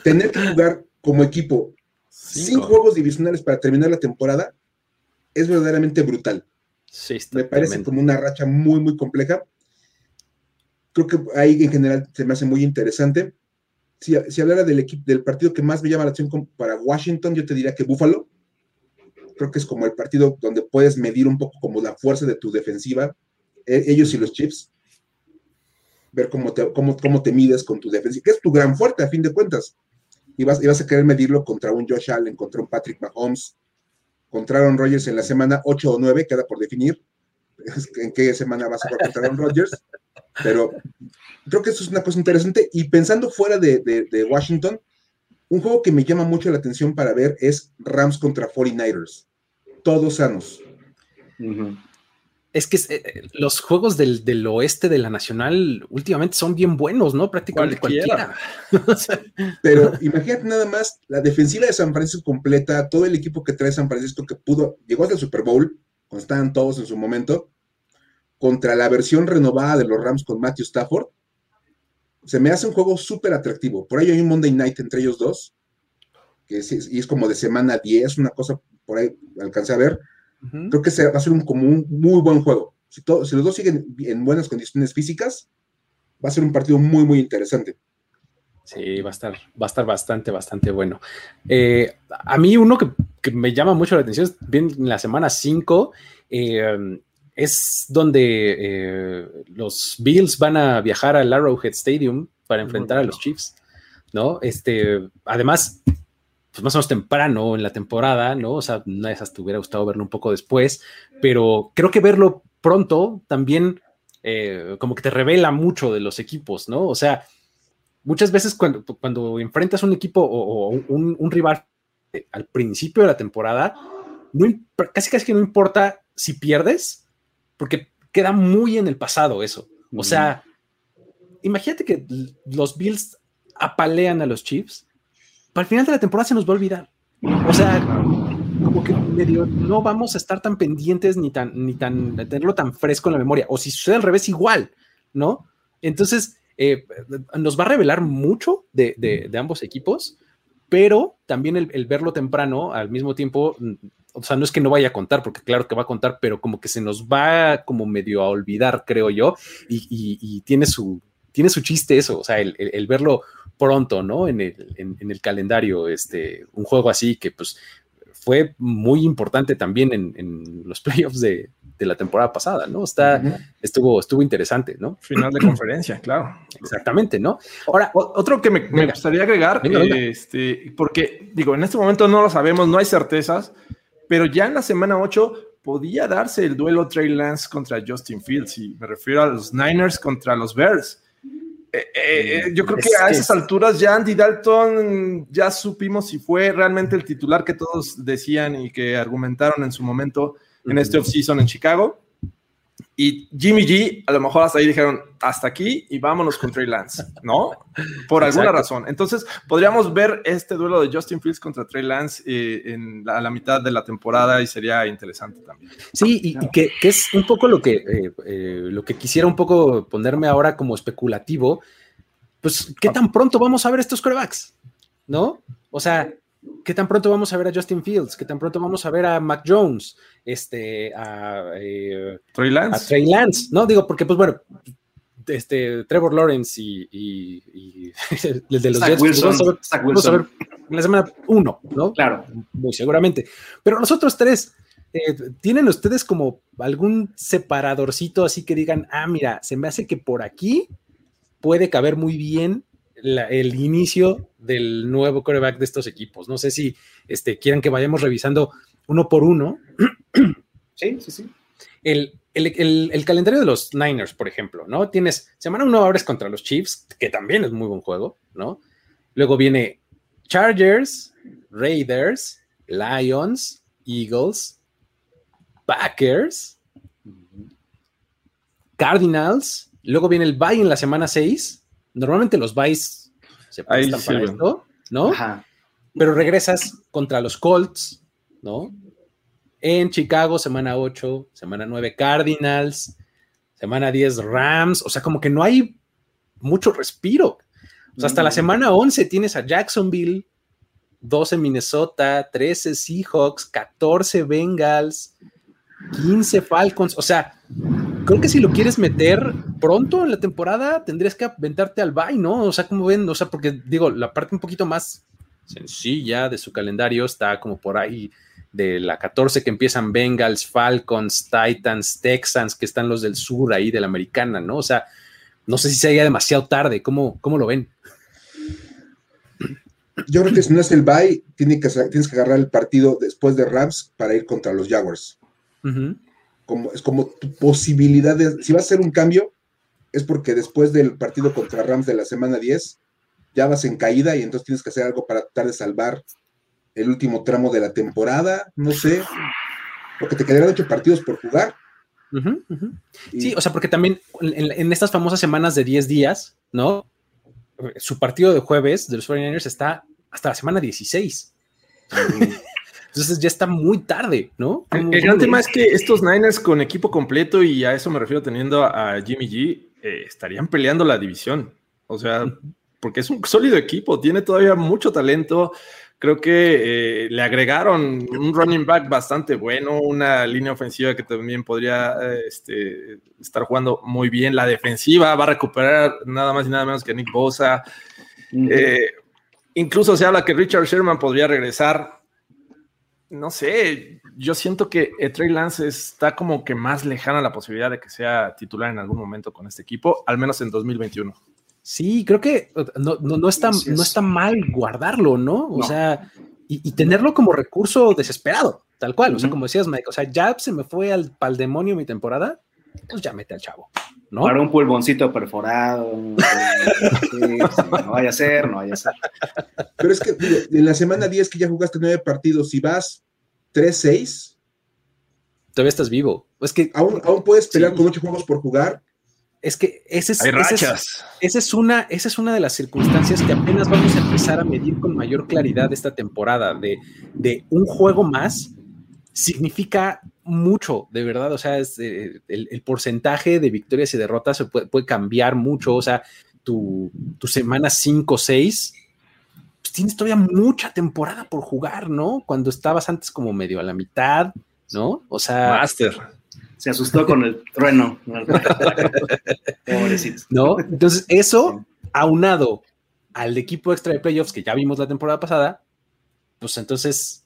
Tener que jugar como equipo cinco juegos divisionales para terminar la temporada es verdaderamente brutal me parece como una racha muy, muy compleja. Creo que ahí en general se me hace muy interesante. Si, si hablara del equipo, del partido que más me llama la atención para Washington, yo te diría que Buffalo. Creo que es como el partido donde puedes medir un poco como la fuerza de tu defensiva, e, ellos y los Chiefs. Ver cómo te, cómo, cómo te mides con tu defensiva, que es tu gran fuerte a fin de cuentas. Y vas, y vas a querer medirlo contra un Josh Allen, contra un Patrick Mahomes, contra Rodgers en la semana 8 o 9, queda por definir en qué semana vas a jugar contra Rodgers, pero creo que eso es una cosa interesante. Y pensando fuera de, Washington, un juego que me llama mucho la atención para ver es Rams contra 49ers, todos sanos es que eh, los juegos del, oeste de la Nacional últimamente son bien buenos, ¿no? Prácticamente cualquiera. <laughs> <laughs> Pero imagínate nada más la defensiva de San Francisco completa, todo el equipo que trae San Francisco que pudo, llegó hasta el Super Bowl, cuando estaban todos en su momento, contra la versión renovada de los Rams con Matthew Stafford. Se me hace un juego súper atractivo. Por ahí hay un Monday Night entre ellos dos, que es, y es como de semana 10, una cosa por ahí alcancé a ver Creo que va a ser un, como un muy buen juego. Si, los dos siguen en buenas condiciones físicas, va a ser un partido muy, muy interesante. Sí, va a estar, va a estar bastante, bastante bueno. Eh, a mí uno que, me llama mucho la atención es bien en la semana 5, eh, es donde eh, los Bills van a viajar al Arrowhead Stadium para enfrentar a los Chiefs, ¿no? Este, además, pues más o menos temprano en la temporada, ¿no? O sea, una de esas te hubiera gustado verlo un poco después, pero creo que verlo pronto también eh, como que te revela mucho de los equipos, ¿no? O sea, muchas veces cuando, cuando enfrentas un equipo o, un, rival eh, al principio de la temporada, casi casi que no importa si pierdes, porque queda muy en el pasado eso. O sea, imagínate que los Bills apalean a los Chiefs, para el final de la temporada se nos va a olvidar. O sea, como que medio no vamos a estar tan pendientes ni tan, ni tan, tenerlo tan fresco en la memoria. O si sucede al revés, igual, ¿no? Entonces, eh, nos va a revelar mucho de, ambos equipos, pero también el, verlo temprano al mismo tiempo, o sea, no es que no vaya a contar, porque claro que va a contar, pero como que se nos va como medio a olvidar, creo yo, y, tiene, su, tiene su chiste eso, o sea, el, verlo pronto, ¿no? En el, en el, calendario, este, un juego así que pues fue muy importante también en, los <laughs> playoffs de, la temporada pasada, ¿no? Está, estuvo, estuvo interesante, ¿no? Final de conferencia, claro. Exactamente, ¿no? Ahora, otro que me, gustaría agregar, este, porque digo, en este momento no lo sabemos, no hay certezas, pero ya en la semana 8 podía darse el duelo Trey Lance contra Justin Fields, y me refiero a los Niners contra los Bears. Eh, eh, eh, yo creo que a esas alturas ya Andy Dalton ya supimos si fue realmente el titular que todos decían y que argumentaron en su momento en este offseason en Chicago. Y Jimmy G, a lo mejor hasta ahí dijeron, hasta aquí y vámonos con Trey Lance, ¿no? <laughs> Por alguna razón. Entonces, podríamos ver este duelo de Justin Fields contra Trey Lance en la, a la mitad de la temporada y sería interesante también. Sí, y, que, es un poco lo que, lo que quisiera un poco ponerme ahora como especulativo, pues, ¿qué tan pronto vamos a ver estos corebacks? ¿No? O sea, ¿qué tan pronto vamos a ver a Justin Fields? ¿Qué tan pronto vamos a ver a Mac Jones? Este, a, eh, Trey Lance. A Trey Lance, ¿no? Digo, porque, pues bueno, este, Trevor Lawrence y, <laughs> el de los Jets, pues, vamos, a ver, en la semana uno, ¿no? Claro. Muy seguramente. Pero los otros tres, eh, ¿tienen ustedes como algún separadorcito así que digan, ah, mira, se me hace que por aquí puede caber muy bien el inicio del nuevo coreback de estos equipos. No sé si este, quieran que vayamos revisando uno por uno. <clears throat> Sí, sí, sí. El, calendario de los Niners, por ejemplo, ¿no? Tienes semana uno abres contra los Chiefs, que también es muy buen juego, ¿no? Luego viene Chargers, Raiders, Lions, Eagles, Packers, Cardinals, Luego viene el bye en la semana 6. Normalmente los byes se prestan para esto, ¿no? Pero regresas contra los Colts, ¿no? En Chicago, semana 8, semana 9 Cardinals, semana 10 Rams, o sea, como que no hay mucho respiro. O sea, hasta la mm. semana 11 tienes a Jacksonville, 12 Minnesota, 13 Seahawks, 14 Bengals, 15 Falcons, o sea, creo que si lo quieres meter pronto en la temporada, tendrías que aventarte al bye, ¿no? O sea, como ven, o sea, porque digo, la parte un poquito más sencilla de su calendario está como por ahí de la 14 que empiezan Bengals, Falcons, Titans, Texans, que están los del sur ahí de la americana, ¿no? O sea, no sé si sería demasiado tarde, ¿cómo, cómo lo ven? Yo creo que si no es el bye, tiene que, tienes que agarrar el partido después de Rams para ir contra los Jaguars como, es como tu posibilidad de, si va a ser un cambio, es porque después del partido contra Rams de la semana 10, ya vas en caída y entonces tienes que hacer algo para tratar de salvar el último tramo de la temporada, no sé, porque te quedarían ocho partidos por jugar. Sí, o sea, porque también en, estas famosas semanas de 10 días, ¿no? Su partido de jueves de los 49ers está hasta la semana 16. Entonces ya está muy tarde, ¿no? El, gran tema es que estos Niners con equipo completo, y a eso me refiero teniendo a, Jimmy G, eh, estarían peleando la división. O sea, porque es un sólido equipo, tiene todavía mucho talento. Creo que eh, le agregaron un running back bastante bueno, una línea ofensiva que también podría eh, este, estar jugando muy bien. La defensiva va a recuperar nada más y nada menos que Nick Bosa. incluso se habla que Richard Sherman podría regresar no sé, yo siento que Trey Lance está como que más lejana la posibilidad de que sea titular en algún momento con este equipo, al menos en 2021. Sí, creo que no, no, está, no está mal guardarlo, ¿no? O sea, y, tenerlo como recurso desesperado, tal cual. O sea, como decías, Mike, o sea, ya se me fue al pal demonio mi temporada, pues ya mete al chavo, ¿no? Para un pulmoncito perforado, <laughs> no vaya a ser, no vaya a ser. Pero es que, en la semana 10 que ya jugaste nueve partidos, si vas 3-6. Todavía estás vivo. Es que. Aún, puedes pelear con ocho juegos por jugar. es que ese es, Hay ese es- esa es una, esa es una de las circunstancias que apenas vamos a empezar a medir con mayor claridad esta temporada. De, de un juego más significa mucho, de verdad. O sea, es, eh, el, el porcentaje de victorias y derrotas se puede, puede cambiar mucho. O sea, tu, tu semana 5 o 6, pues tienes todavía mucha temporada por jugar, ¿no? Cuando estabas antes como medio a la mitad, ¿no? O sea, Master. Se asustó con el trueno. <laughs> Pobrecito. ¿no? Entonces, eso aunado al equipo extra de playoffs que ya vimos la temporada pasada, pues entonces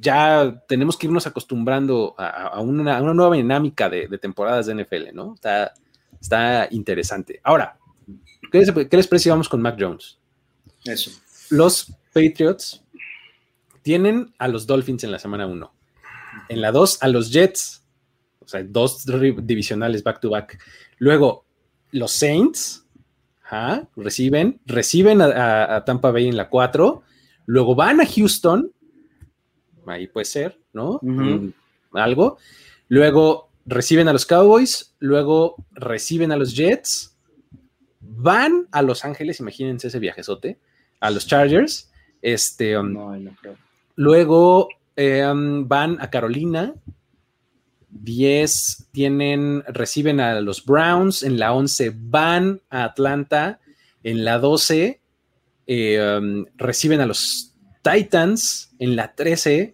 ya tenemos que irnos acostumbrando a, a una, a una nueva dinámica de, de temporadas de NFL, ¿no? Está, está interesante. Ahora, ¿qué les, qué les parece si vamos con Mac Jones? Eso. Los Patriots tienen a los Dolphins en la semana 1. En la 2 a los Jets. O sea, dos divisionales back to back. Luego, los Saints ajá, reciben, reciben a, a- a Tampa Bay en la 4. Luego van a Houston. Ahí puede ser, ¿no? Algo. Luego reciben a los Cowboys. Luego reciben a los Jets. Van a Los Ángeles, imagínense ese viajezote, a los Chargers. Este, um, No, no creo. Luego eh, um, van a Carolina. 10 tienen, reciben a los Browns. En la 11 van a Atlanta. En la 12 eh, um, reciben a los Titans. En la 13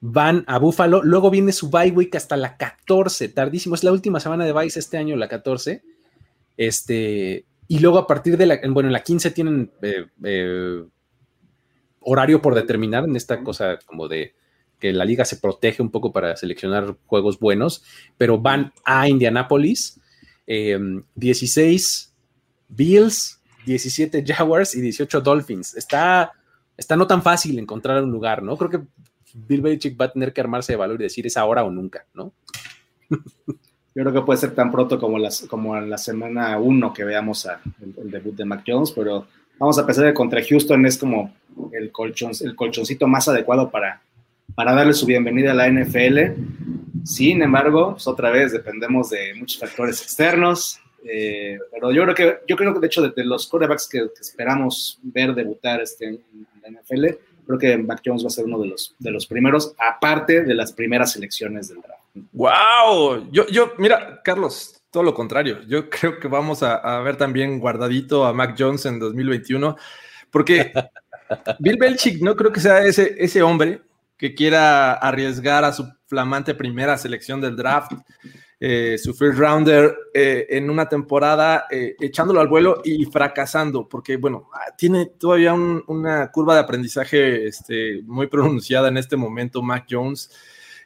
van a Buffalo. Luego viene su bye week hasta la 14, tardísimo. Es la última semana de bye este año, la 14. Este, y luego a partir de la, bueno, en la 15 tienen eh, eh, horario por determinar en esta cosa como de que la liga se protege un poco para seleccionar juegos buenos, pero van a Indianapolis, eh, 16 Bills, 17 Jaguars y 18 Dolphins. Está, está no tan fácil encontrar un lugar, ¿no? Creo que Bill Belichick va a tener que armarse de valor y decir es ahora o nunca, ¿no? <laughs> Yo creo que puede ser tan pronto como, las, como en la semana 1 que veamos a- el, el debut de Mac Jones, pero vamos a pensar que contra Houston es como el, colchón, el colchoncito más adecuado para, para darle su bienvenida a la NFL. Sin embargo, pues otra vez dependemos de muchos factores externos, eh, pero yo creo que, yo creo que de hecho de, de los quarterbacks que, que esperamos ver debutar este, en la NFL, creo que Mac Jones va a ser uno de los, de los primeros, aparte de las primeras selecciones del draft. ¡Wow! Yo, yo, mira, Carlos, todo lo contrario. Yo creo que vamos a, a ver también guardadito a Mac Jones en 2021, porque <laughs> Bill Belichick no creo que sea ese, ese hombre que quiera arriesgar a su flamante primera selección del draft, eh, su first rounder, eh, en una temporada eh, echándolo al vuelo y fracasando, porque bueno, ah, tiene todavía un- una curva de aprendizaje este, muy pronunciada en este momento, Mac Jones.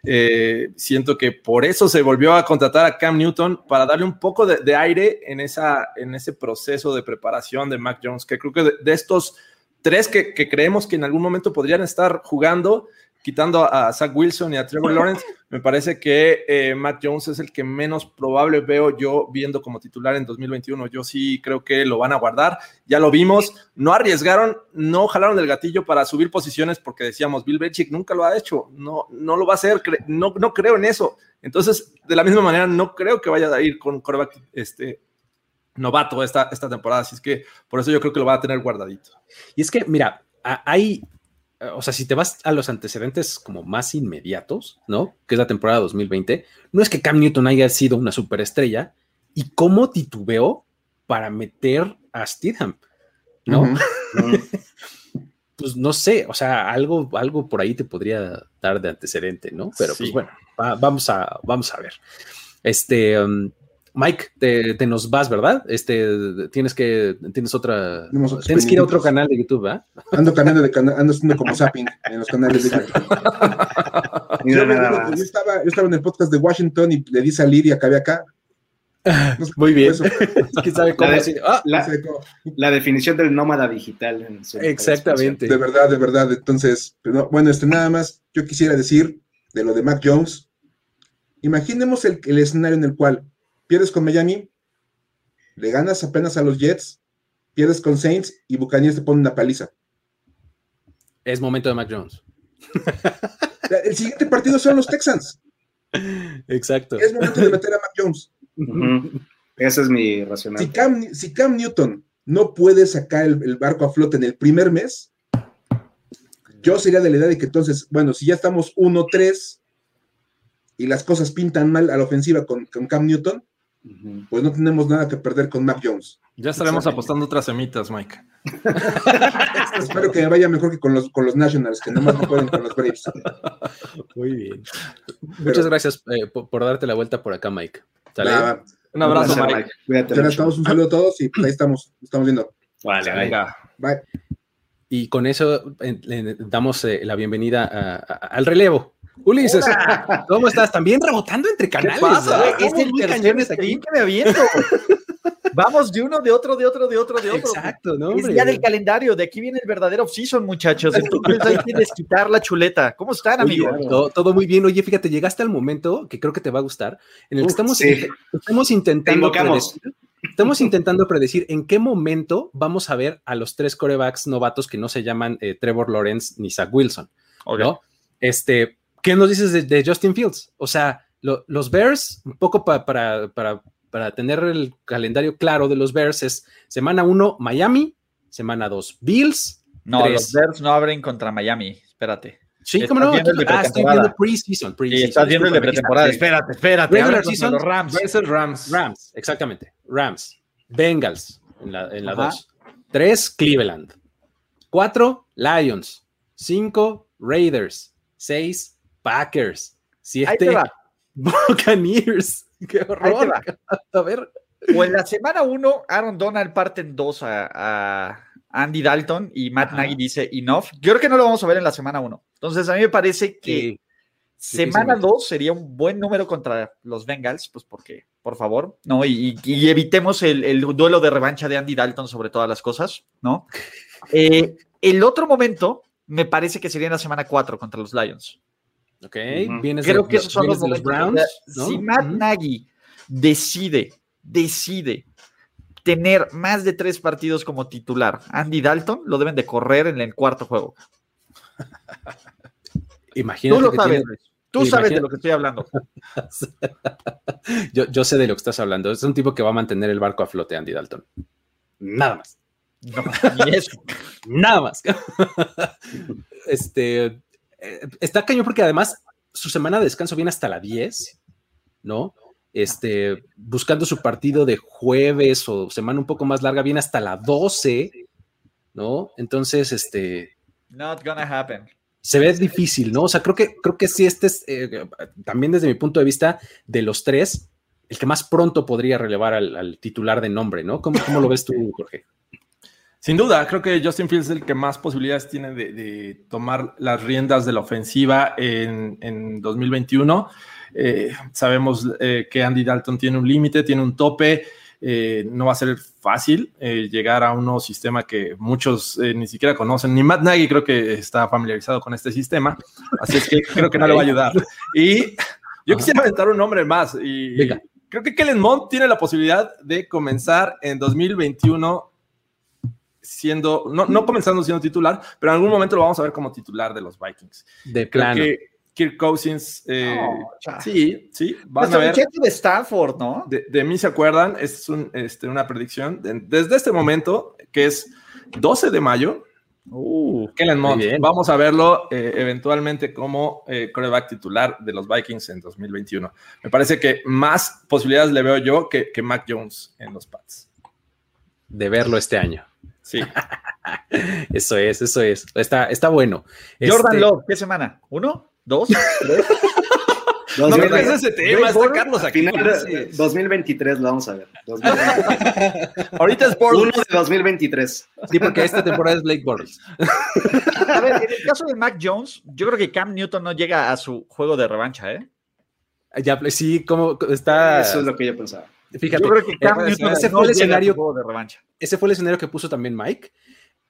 Eh, siento que por eso se volvió a contratar a Cam Newton para darle un poco de, aire en, esa, en ese proceso de preparación de Mac Jones, que creo que de, estos tres que creemos que en algún momento podrían estar jugando, quitando a Zach Wilson y a Trevor Lawrence, <laughs> me parece que eh, Mac Jones es el que menos probable veo yo viendo como titular en 2021. Yo sí creo que lo van a guardar. Ya lo vimos, no arriesgaron, no jalaron del gatillo para subir posiciones porque decíamos, Bill Belichick nunca lo ha hecho, no, no lo va a hacer, no, no creo en eso. Entonces, de la misma manera, no creo que vaya a ir con un quarterback este, novato esta, esta temporada. Así es que por eso yo creo que lo va a tener guardadito. Y es que, mira, hay, o sea, si te vas a los antecedentes como más inmediatos, ¿no? Que es la temporada 2020, no es que Cam Newton haya sido una superestrella y cómo titubeó para meter a Stidham, ¿no? <laughs> Pues no sé, o sea, algo, algo por ahí te podría dar de antecedente, ¿no? Pero Sí. pues bueno, va- vamos, a, vamos a ver. Este, um, Mike, te, te nos vas, ¿verdad? Este, tienes que, tienes otra, tienes que ir a otro canal de YouTube, ¿ah? Ando cambiando de canal, ando haciendo como zapping en los canales de <laughs> YouTube. Mira Yo, acuerdo que más. yo estaba, yo estaba en el podcast de Washington y le di salir y acabé acá. No sé Muy bien. fue eso. <laughs> Es que sabe cómo La de- ah, No La, sé cómo. la definición del nómada digital. en su- Exactamente. De verdad, de verdad. Entonces, pero no, bueno, este nada más, yo quisiera decir de lo de Mac Jones. Imaginemos el, el escenario en el cual pierdes con Miami, le ganas apenas a los Jets, pierdes con Saints y Buccaneers te pone una paliza. es momento de Mac Jones. El siguiente partido son los Texans. Exacto. Es momento de meter a Mac Jones. Ujú. Ese es mi racional. Si Cam, Newton no puede sacar el, barco a flote en el primer mes, yo sería de la idea de que entonces, bueno, si ya estamos 1-3 y las cosas pintan mal a la ofensiva con, Cam Newton, pues no tenemos nada que perder con Mac Jones. Ya estaremos apostando otras semitas, Mike. <laughs> Espero que me vaya mejor que con los, con los Nationals, que nomás no pueden con los Braves. Muy bien. Muchas gracias eh, por, darte la vuelta por acá, Mike. un abrazo, Mike. Cuídate. un saludo a todos y ahí estamos, estamos viendo. Vale, venga. Bye. Y con eso le damos eh, la bienvenida al relevo. Ulises, ¿cómo estás? También rebotando entre canales. ¿Qué pasa? Es el tercer stream que me aviento. <laughs> Vamos de uno, de otro, de otro, de otro, de otro. Exacto, ¿no? Es día del calendario, de aquí viene el verdadero off-season, muchachos. Entonces hay <laughs> que desquitar la chuleta. ¿Cómo están, amigos? Todo, muy bien. Oye, fíjate, llegaste al momento que creo que te va a gustar, en el que estamos, estamos intentando predecir, estamos intentando predecir en qué momento vamos a ver a los tres corebacks novatos que no se llaman eh, Trevor Lawrence ni Zach Wilson. ¿no? Este, ¿qué nos dices de, Justin Fields? O sea, los Bears, un poco para, para para tener el calendario claro de los Bears es semana 1 Miami, semana 2 Bills. No, los Bears no abren contra Miami, espérate. Sí, cómo no. Ah, estoy viendo preseason. Pre sí, estás viendo el de pretemporada. Espérate, espérate. Regular season. Los Rams. Versus Rams. Rams, exactamente. Rams. Bengals en la 2. En la 3, Cleveland. 4, Lions. 5, Raiders. 6, Packers. 7, <laughs> Buccaneers. <laughs> Qué horror. <laughs> A ver. O en la semana uno, Aaron Donald parte en dos a, Andy Dalton y Matt Nagy dice enough. Yo creo que no lo vamos a ver en la semana uno. Entonces, a mí me parece que semana dos sería un buen número contra los Bengals, pues porque, por favor, ¿no? Y, evitemos el, duelo de revancha de Andy Dalton sobre todas las cosas, ¿no? Eh, el otro momento me parece que sería en la semana cuatro contra los Lions. Ok, Creo que esos son los, Browns. Si Matt Nagy decide, decide tener más de tres partidos como titular, Andy Dalton lo deben de correr en el cuarto juego. <laughs> Imagínate. Tú lo sabes. Tú sabes de lo que estoy hablando. <laughs> yo, sé de lo que estás hablando. Es un tipo que va a mantener el barco a flote, Andy Dalton. Nada más. No, ni eso. <laughs> Nada más. este, eh, está cañón porque además su semana de descanso viene hasta la 10, ¿no? Este, buscando su partido de jueves o semana un poco más larga, viene hasta la 12, ¿no? Entonces, este. Not gonna happen. Se ve difícil, ¿no? O sea, creo que, creo que sí, este es eh, también desde mi punto de vista de los tres, el que más pronto podría relevar al, titular de nombre, ¿no? ¿Cómo, ¿Cómo, lo ves tú, Jorge? Sin duda, creo que Justin Fields es el que más posibilidades tiene de, tomar las riendas de la ofensiva en, 2021. Eh, sabemos eh, que Andy Dalton tiene un límite, tiene un tope. Eh, no va a ser fácil llegar a un nuevo sistema que muchos ni siquiera conocen. Ni Matt Nagy creo que está familiarizado con este sistema. Así es que <laughs> creo que no le va a ayudar. Y yo quisiera aventar un nombre más. Y creo que Kellen Mond tiene la posibilidad de comenzar en 2021 siendo, no, no comenzando siendo titular, pero en algún momento lo vamos a ver como titular de los Vikings. De plano. Kirk Cousins, eh, sí, sí, van a ver. de Stanford, ¿no? De, mí se acuerdan, es un, este, una predicción desde este momento, que es 12 de mayo. Uh, Kellen Mond, vamos a verlo eh, eventualmente como eh, coreback titular de los Vikings en 2021. Me parece que más posibilidades le veo yo que, que Mac Jones en los Pats. De verlo este año. Sí. <laughs> eso es, eso es. Está, está bueno. Jordan este... Love, ¿qué semana? ¿Uno? ¿Dos? ¿Tres? <laughs> No, no es ese tema, está Carlos aquí. Final, 2023 lo vamos a ver. <laughs> Ahorita es por uno de 2023. Sí, porque esta temporada es Blake Bortles. A ver, en el caso de Mac Jones, yo creo que Cam Newton no llega a su juego de revancha, ¿eh? Ya, sí, como está. Eso es lo que yo pensaba. Fíjate, ese, fue el escenario, de revancha. ese fue el escenario que puso también Mike.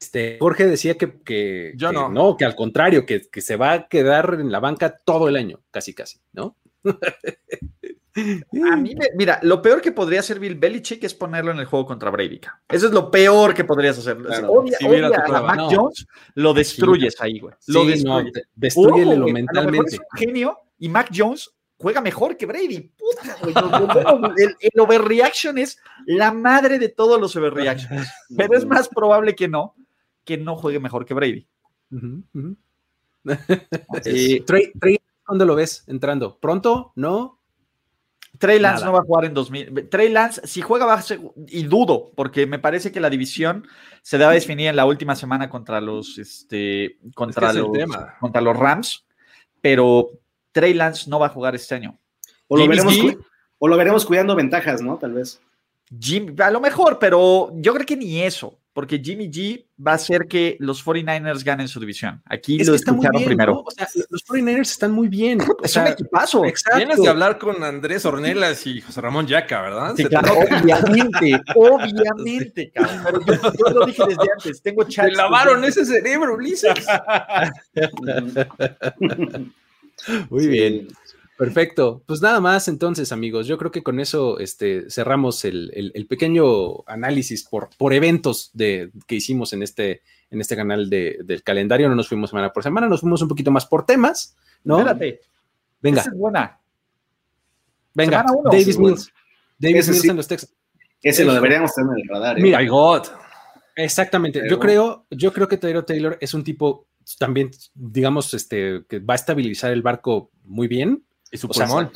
Este, Jorge decía que, Yo no. no, que al contrario, que, se va a quedar en la banca todo el año, casi, casi, ¿no? <laughs> A mí, mira, lo peor que podría hacer Bill Belichick es ponerlo en el juego contra Brady. Eso es lo peor que podrías hacer. a Mac Jones, lo destruyes ahí, güey. Lo destruyes. No, destruyele mentalmente. genio y Mac Jones juega mejor que Brady. Puta, el, overreaction es la madre de todos los overreactions. <laughs> Pero es más probable que no, que no juegue mejor que Brady. ¿Dónde lo ves entrando? ¿Pronto? ¿No? Trey Lance no va a jugar en 2000. Trey Lance, si juega, va a ser, y dudo, porque me parece que la división se debe definir en la última semana contra los, este, contra, los, contra los Rams, pero Trey Lance no va a jugar este año. O lo, veremos, o lo veremos cuidando ventajas, ¿no? Tal vez. Jim, a lo mejor, pero yo creo que ni eso porque Jimmy G va a hacer que los 49ers ganen su división. Aquí lo escucharon primero. los 49ers están muy bien. es un equipazo. Tienes de hablar con Andrés Ornelas y José Ramón Yaca, ¿verdad? Sí, claro, obviamente, <laughs> obviamente, cabrón. Pero yo, lo dije desde antes. Tengo chats. Te lavaron ese cerebro, Ulises. <laughs> <laughs> muy bien. Perfecto. Pues nada más entonces, amigos. Yo creo que con eso este, cerramos el, pequeño análisis por, por eventos de, que hicimos en este, en este canal del calendario. No nos fuimos semana por semana, nos fuimos un poquito más por temas, ¿no? Espérate. Venga. es buena. Venga, Davis Mills. Davis Mills en los Texas. Ese lo deberíamos tener en el radar. ¿eh? Mira, God. Exactamente. Yo creo, yo creo que Taylor Taylor es un tipo también, digamos, este, que va a estabilizar el barco muy bien y su pulmón.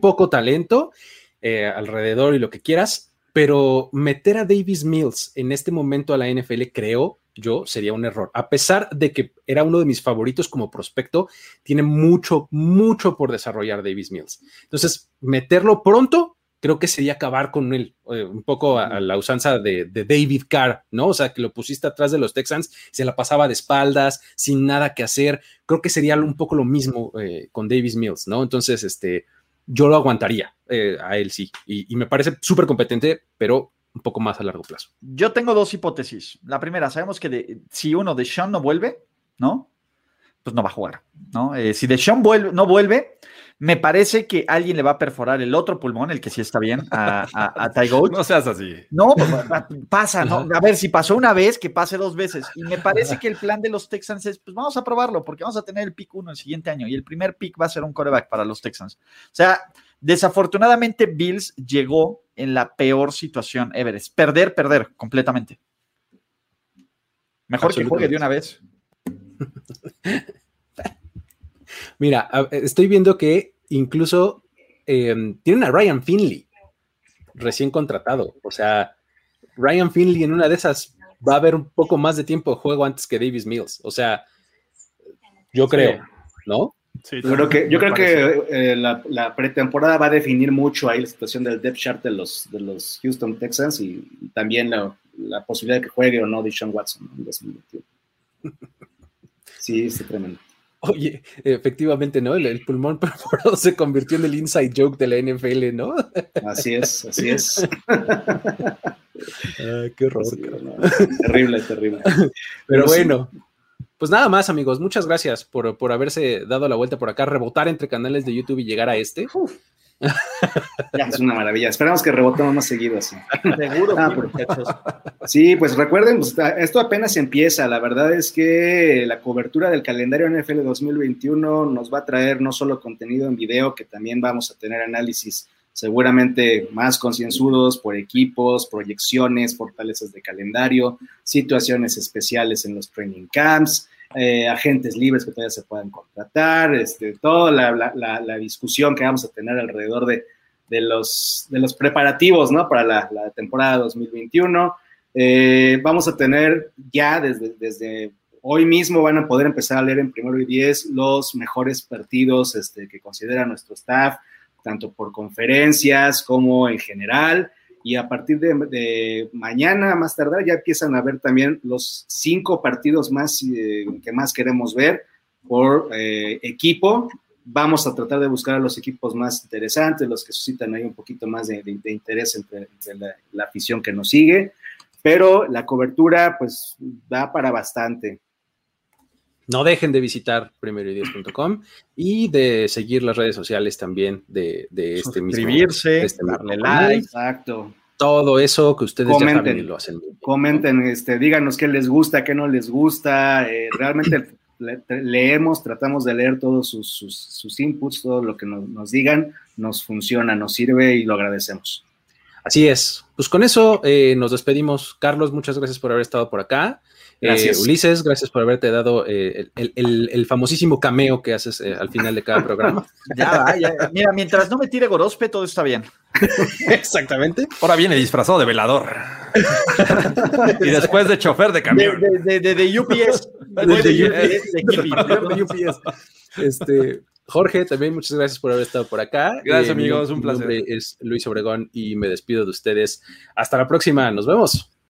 poco talento eh, alrededor y lo que quieras, pero meter a Davis Mills en este momento a la NFL, creo yo, sería un error. A pesar de que era uno de mis favoritos como prospecto, tiene mucho, mucho por desarrollar Davis Mills. Entonces, meterlo pronto, creo que sería acabar con él, eh, un poco a, la usanza de, David Carr, ¿no? O sea, que lo pusiste atrás de los Texans, se la pasaba de espaldas, sin nada que hacer. Creo que sería un poco lo mismo eh, con Davis Mills, ¿no? Entonces, este, yo lo aguantaría eh, a él, sí. Y, me parece súper competente, pero un poco más a largo plazo. Yo tengo dos hipótesis. La primera, sabemos que si uno de Sean no vuelve, ¿no? Pues no va a jugar, ¿no? si de Sean vuelve, no vuelve, me parece que alguien le va a perforar el otro pulmón, el que sí está bien, a, a, a <laughs> No seas así. No, pues, pasa, ¿no? A ver, si pasó una vez, que pase dos veces. Y me parece que el plan de los Texans es, pues vamos a probarlo, porque vamos a tener el pick uno el siguiente año. Y el primer pick va a ser un coreback para los Texans. O sea, desafortunadamente Bills llegó en la peor situación ever. Es perder, perder completamente. Mejor que juegue de una vez. <laughs> Mira, estoy viendo que incluso em, tienen a Ryan Finley recién contratado. O sea, Ryan Finley en una de esas va a haber un poco más de tiempo de juego antes que Davis Mills. O sea, yo creo, ¿no? Sí, yo creo que, yo creo que eh, la, pretemporada va a definir mucho ahí la situación del depth chart de los, de los Houston Texans y, también la, posibilidad de que juegue o no Deshaun Watson en 2021. <laughs> Sí, es tremendo. Oye, efectivamente, ¿no? El, pulmón <laughs> perforado se convirtió en el inside joke de la NFL, ¿no? Así es, así es. <laughs> qué horror. terrible, terrible. Pero, bueno, pues nada más, amigos. Muchas gracias por, por, haberse dado la vuelta por acá, rebotar entre canales de YouTube y llegar a este. Es una maravilla. Esperamos que rebotemos más seguido así. Seguro, ah, Sí, pues recuerden, pues, esto apenas empieza. La verdad es que la cobertura del calendario NFL 2021 nos va a traer no solo contenido en video, que también vamos a tener análisis seguramente más concienzudos por equipos, proyecciones, fortalezas de calendario, situaciones especiales en los training camps, eh, agentes libres que todavía se puedan contratar, este, toda la, discusión que vamos a tener alrededor de, los, preparativos ¿no? para la, temporada 2021. Eh, vamos a tener ya desde, desde hoy mismo van a poder empezar a leer en primero y diez los mejores partidos este, que considera nuestro staff, tanto por conferencias como en general y a partir de, mañana, más tardar, ya empiezan a ver también los cinco partidos más eh, que más queremos ver por eh, equipo. Vamos a tratar de buscar a los equipos más interesantes, los que suscitan ahí un poquito más de, interés entre, la, afición que nos sigue, pero la cobertura pues da para bastante. No dejen de visitar primeroideas.com y de seguir las redes sociales también de, de este mismo. Suscribirse, este darle like. Exacto. Todo eso que ustedes comenten, ya saben y lo hacen. Comenten, este, díganos qué les gusta, qué no les gusta. Eh, realmente <clears throat> leemos, tratamos de leer todos sus, inputs, todo lo que nos, digan, nos funciona, nos sirve y lo agradecemos. Así es. Pues con eso eh, nos despedimos. Carlos, muchas gracias por haber estado por acá. Gracias. Ulises, gracias por haberte dado el, el, famosísimo cameo que haces al final de cada programa. <laughs> ya, ya, Mira, mientras no me tire Gorospe, todo está bien. <laughs> Exactamente. Ahora viene disfrazado de velador. <laughs> y después de chofer de camión. De, de, de, UPS. De, UPS. Este, Jorge, también muchas gracias por haber estado por acá. Gracias, amigos. amigos, un placer. Mi nombre es Luis Obregón y me despido de ustedes. Hasta la próxima. Nos vemos.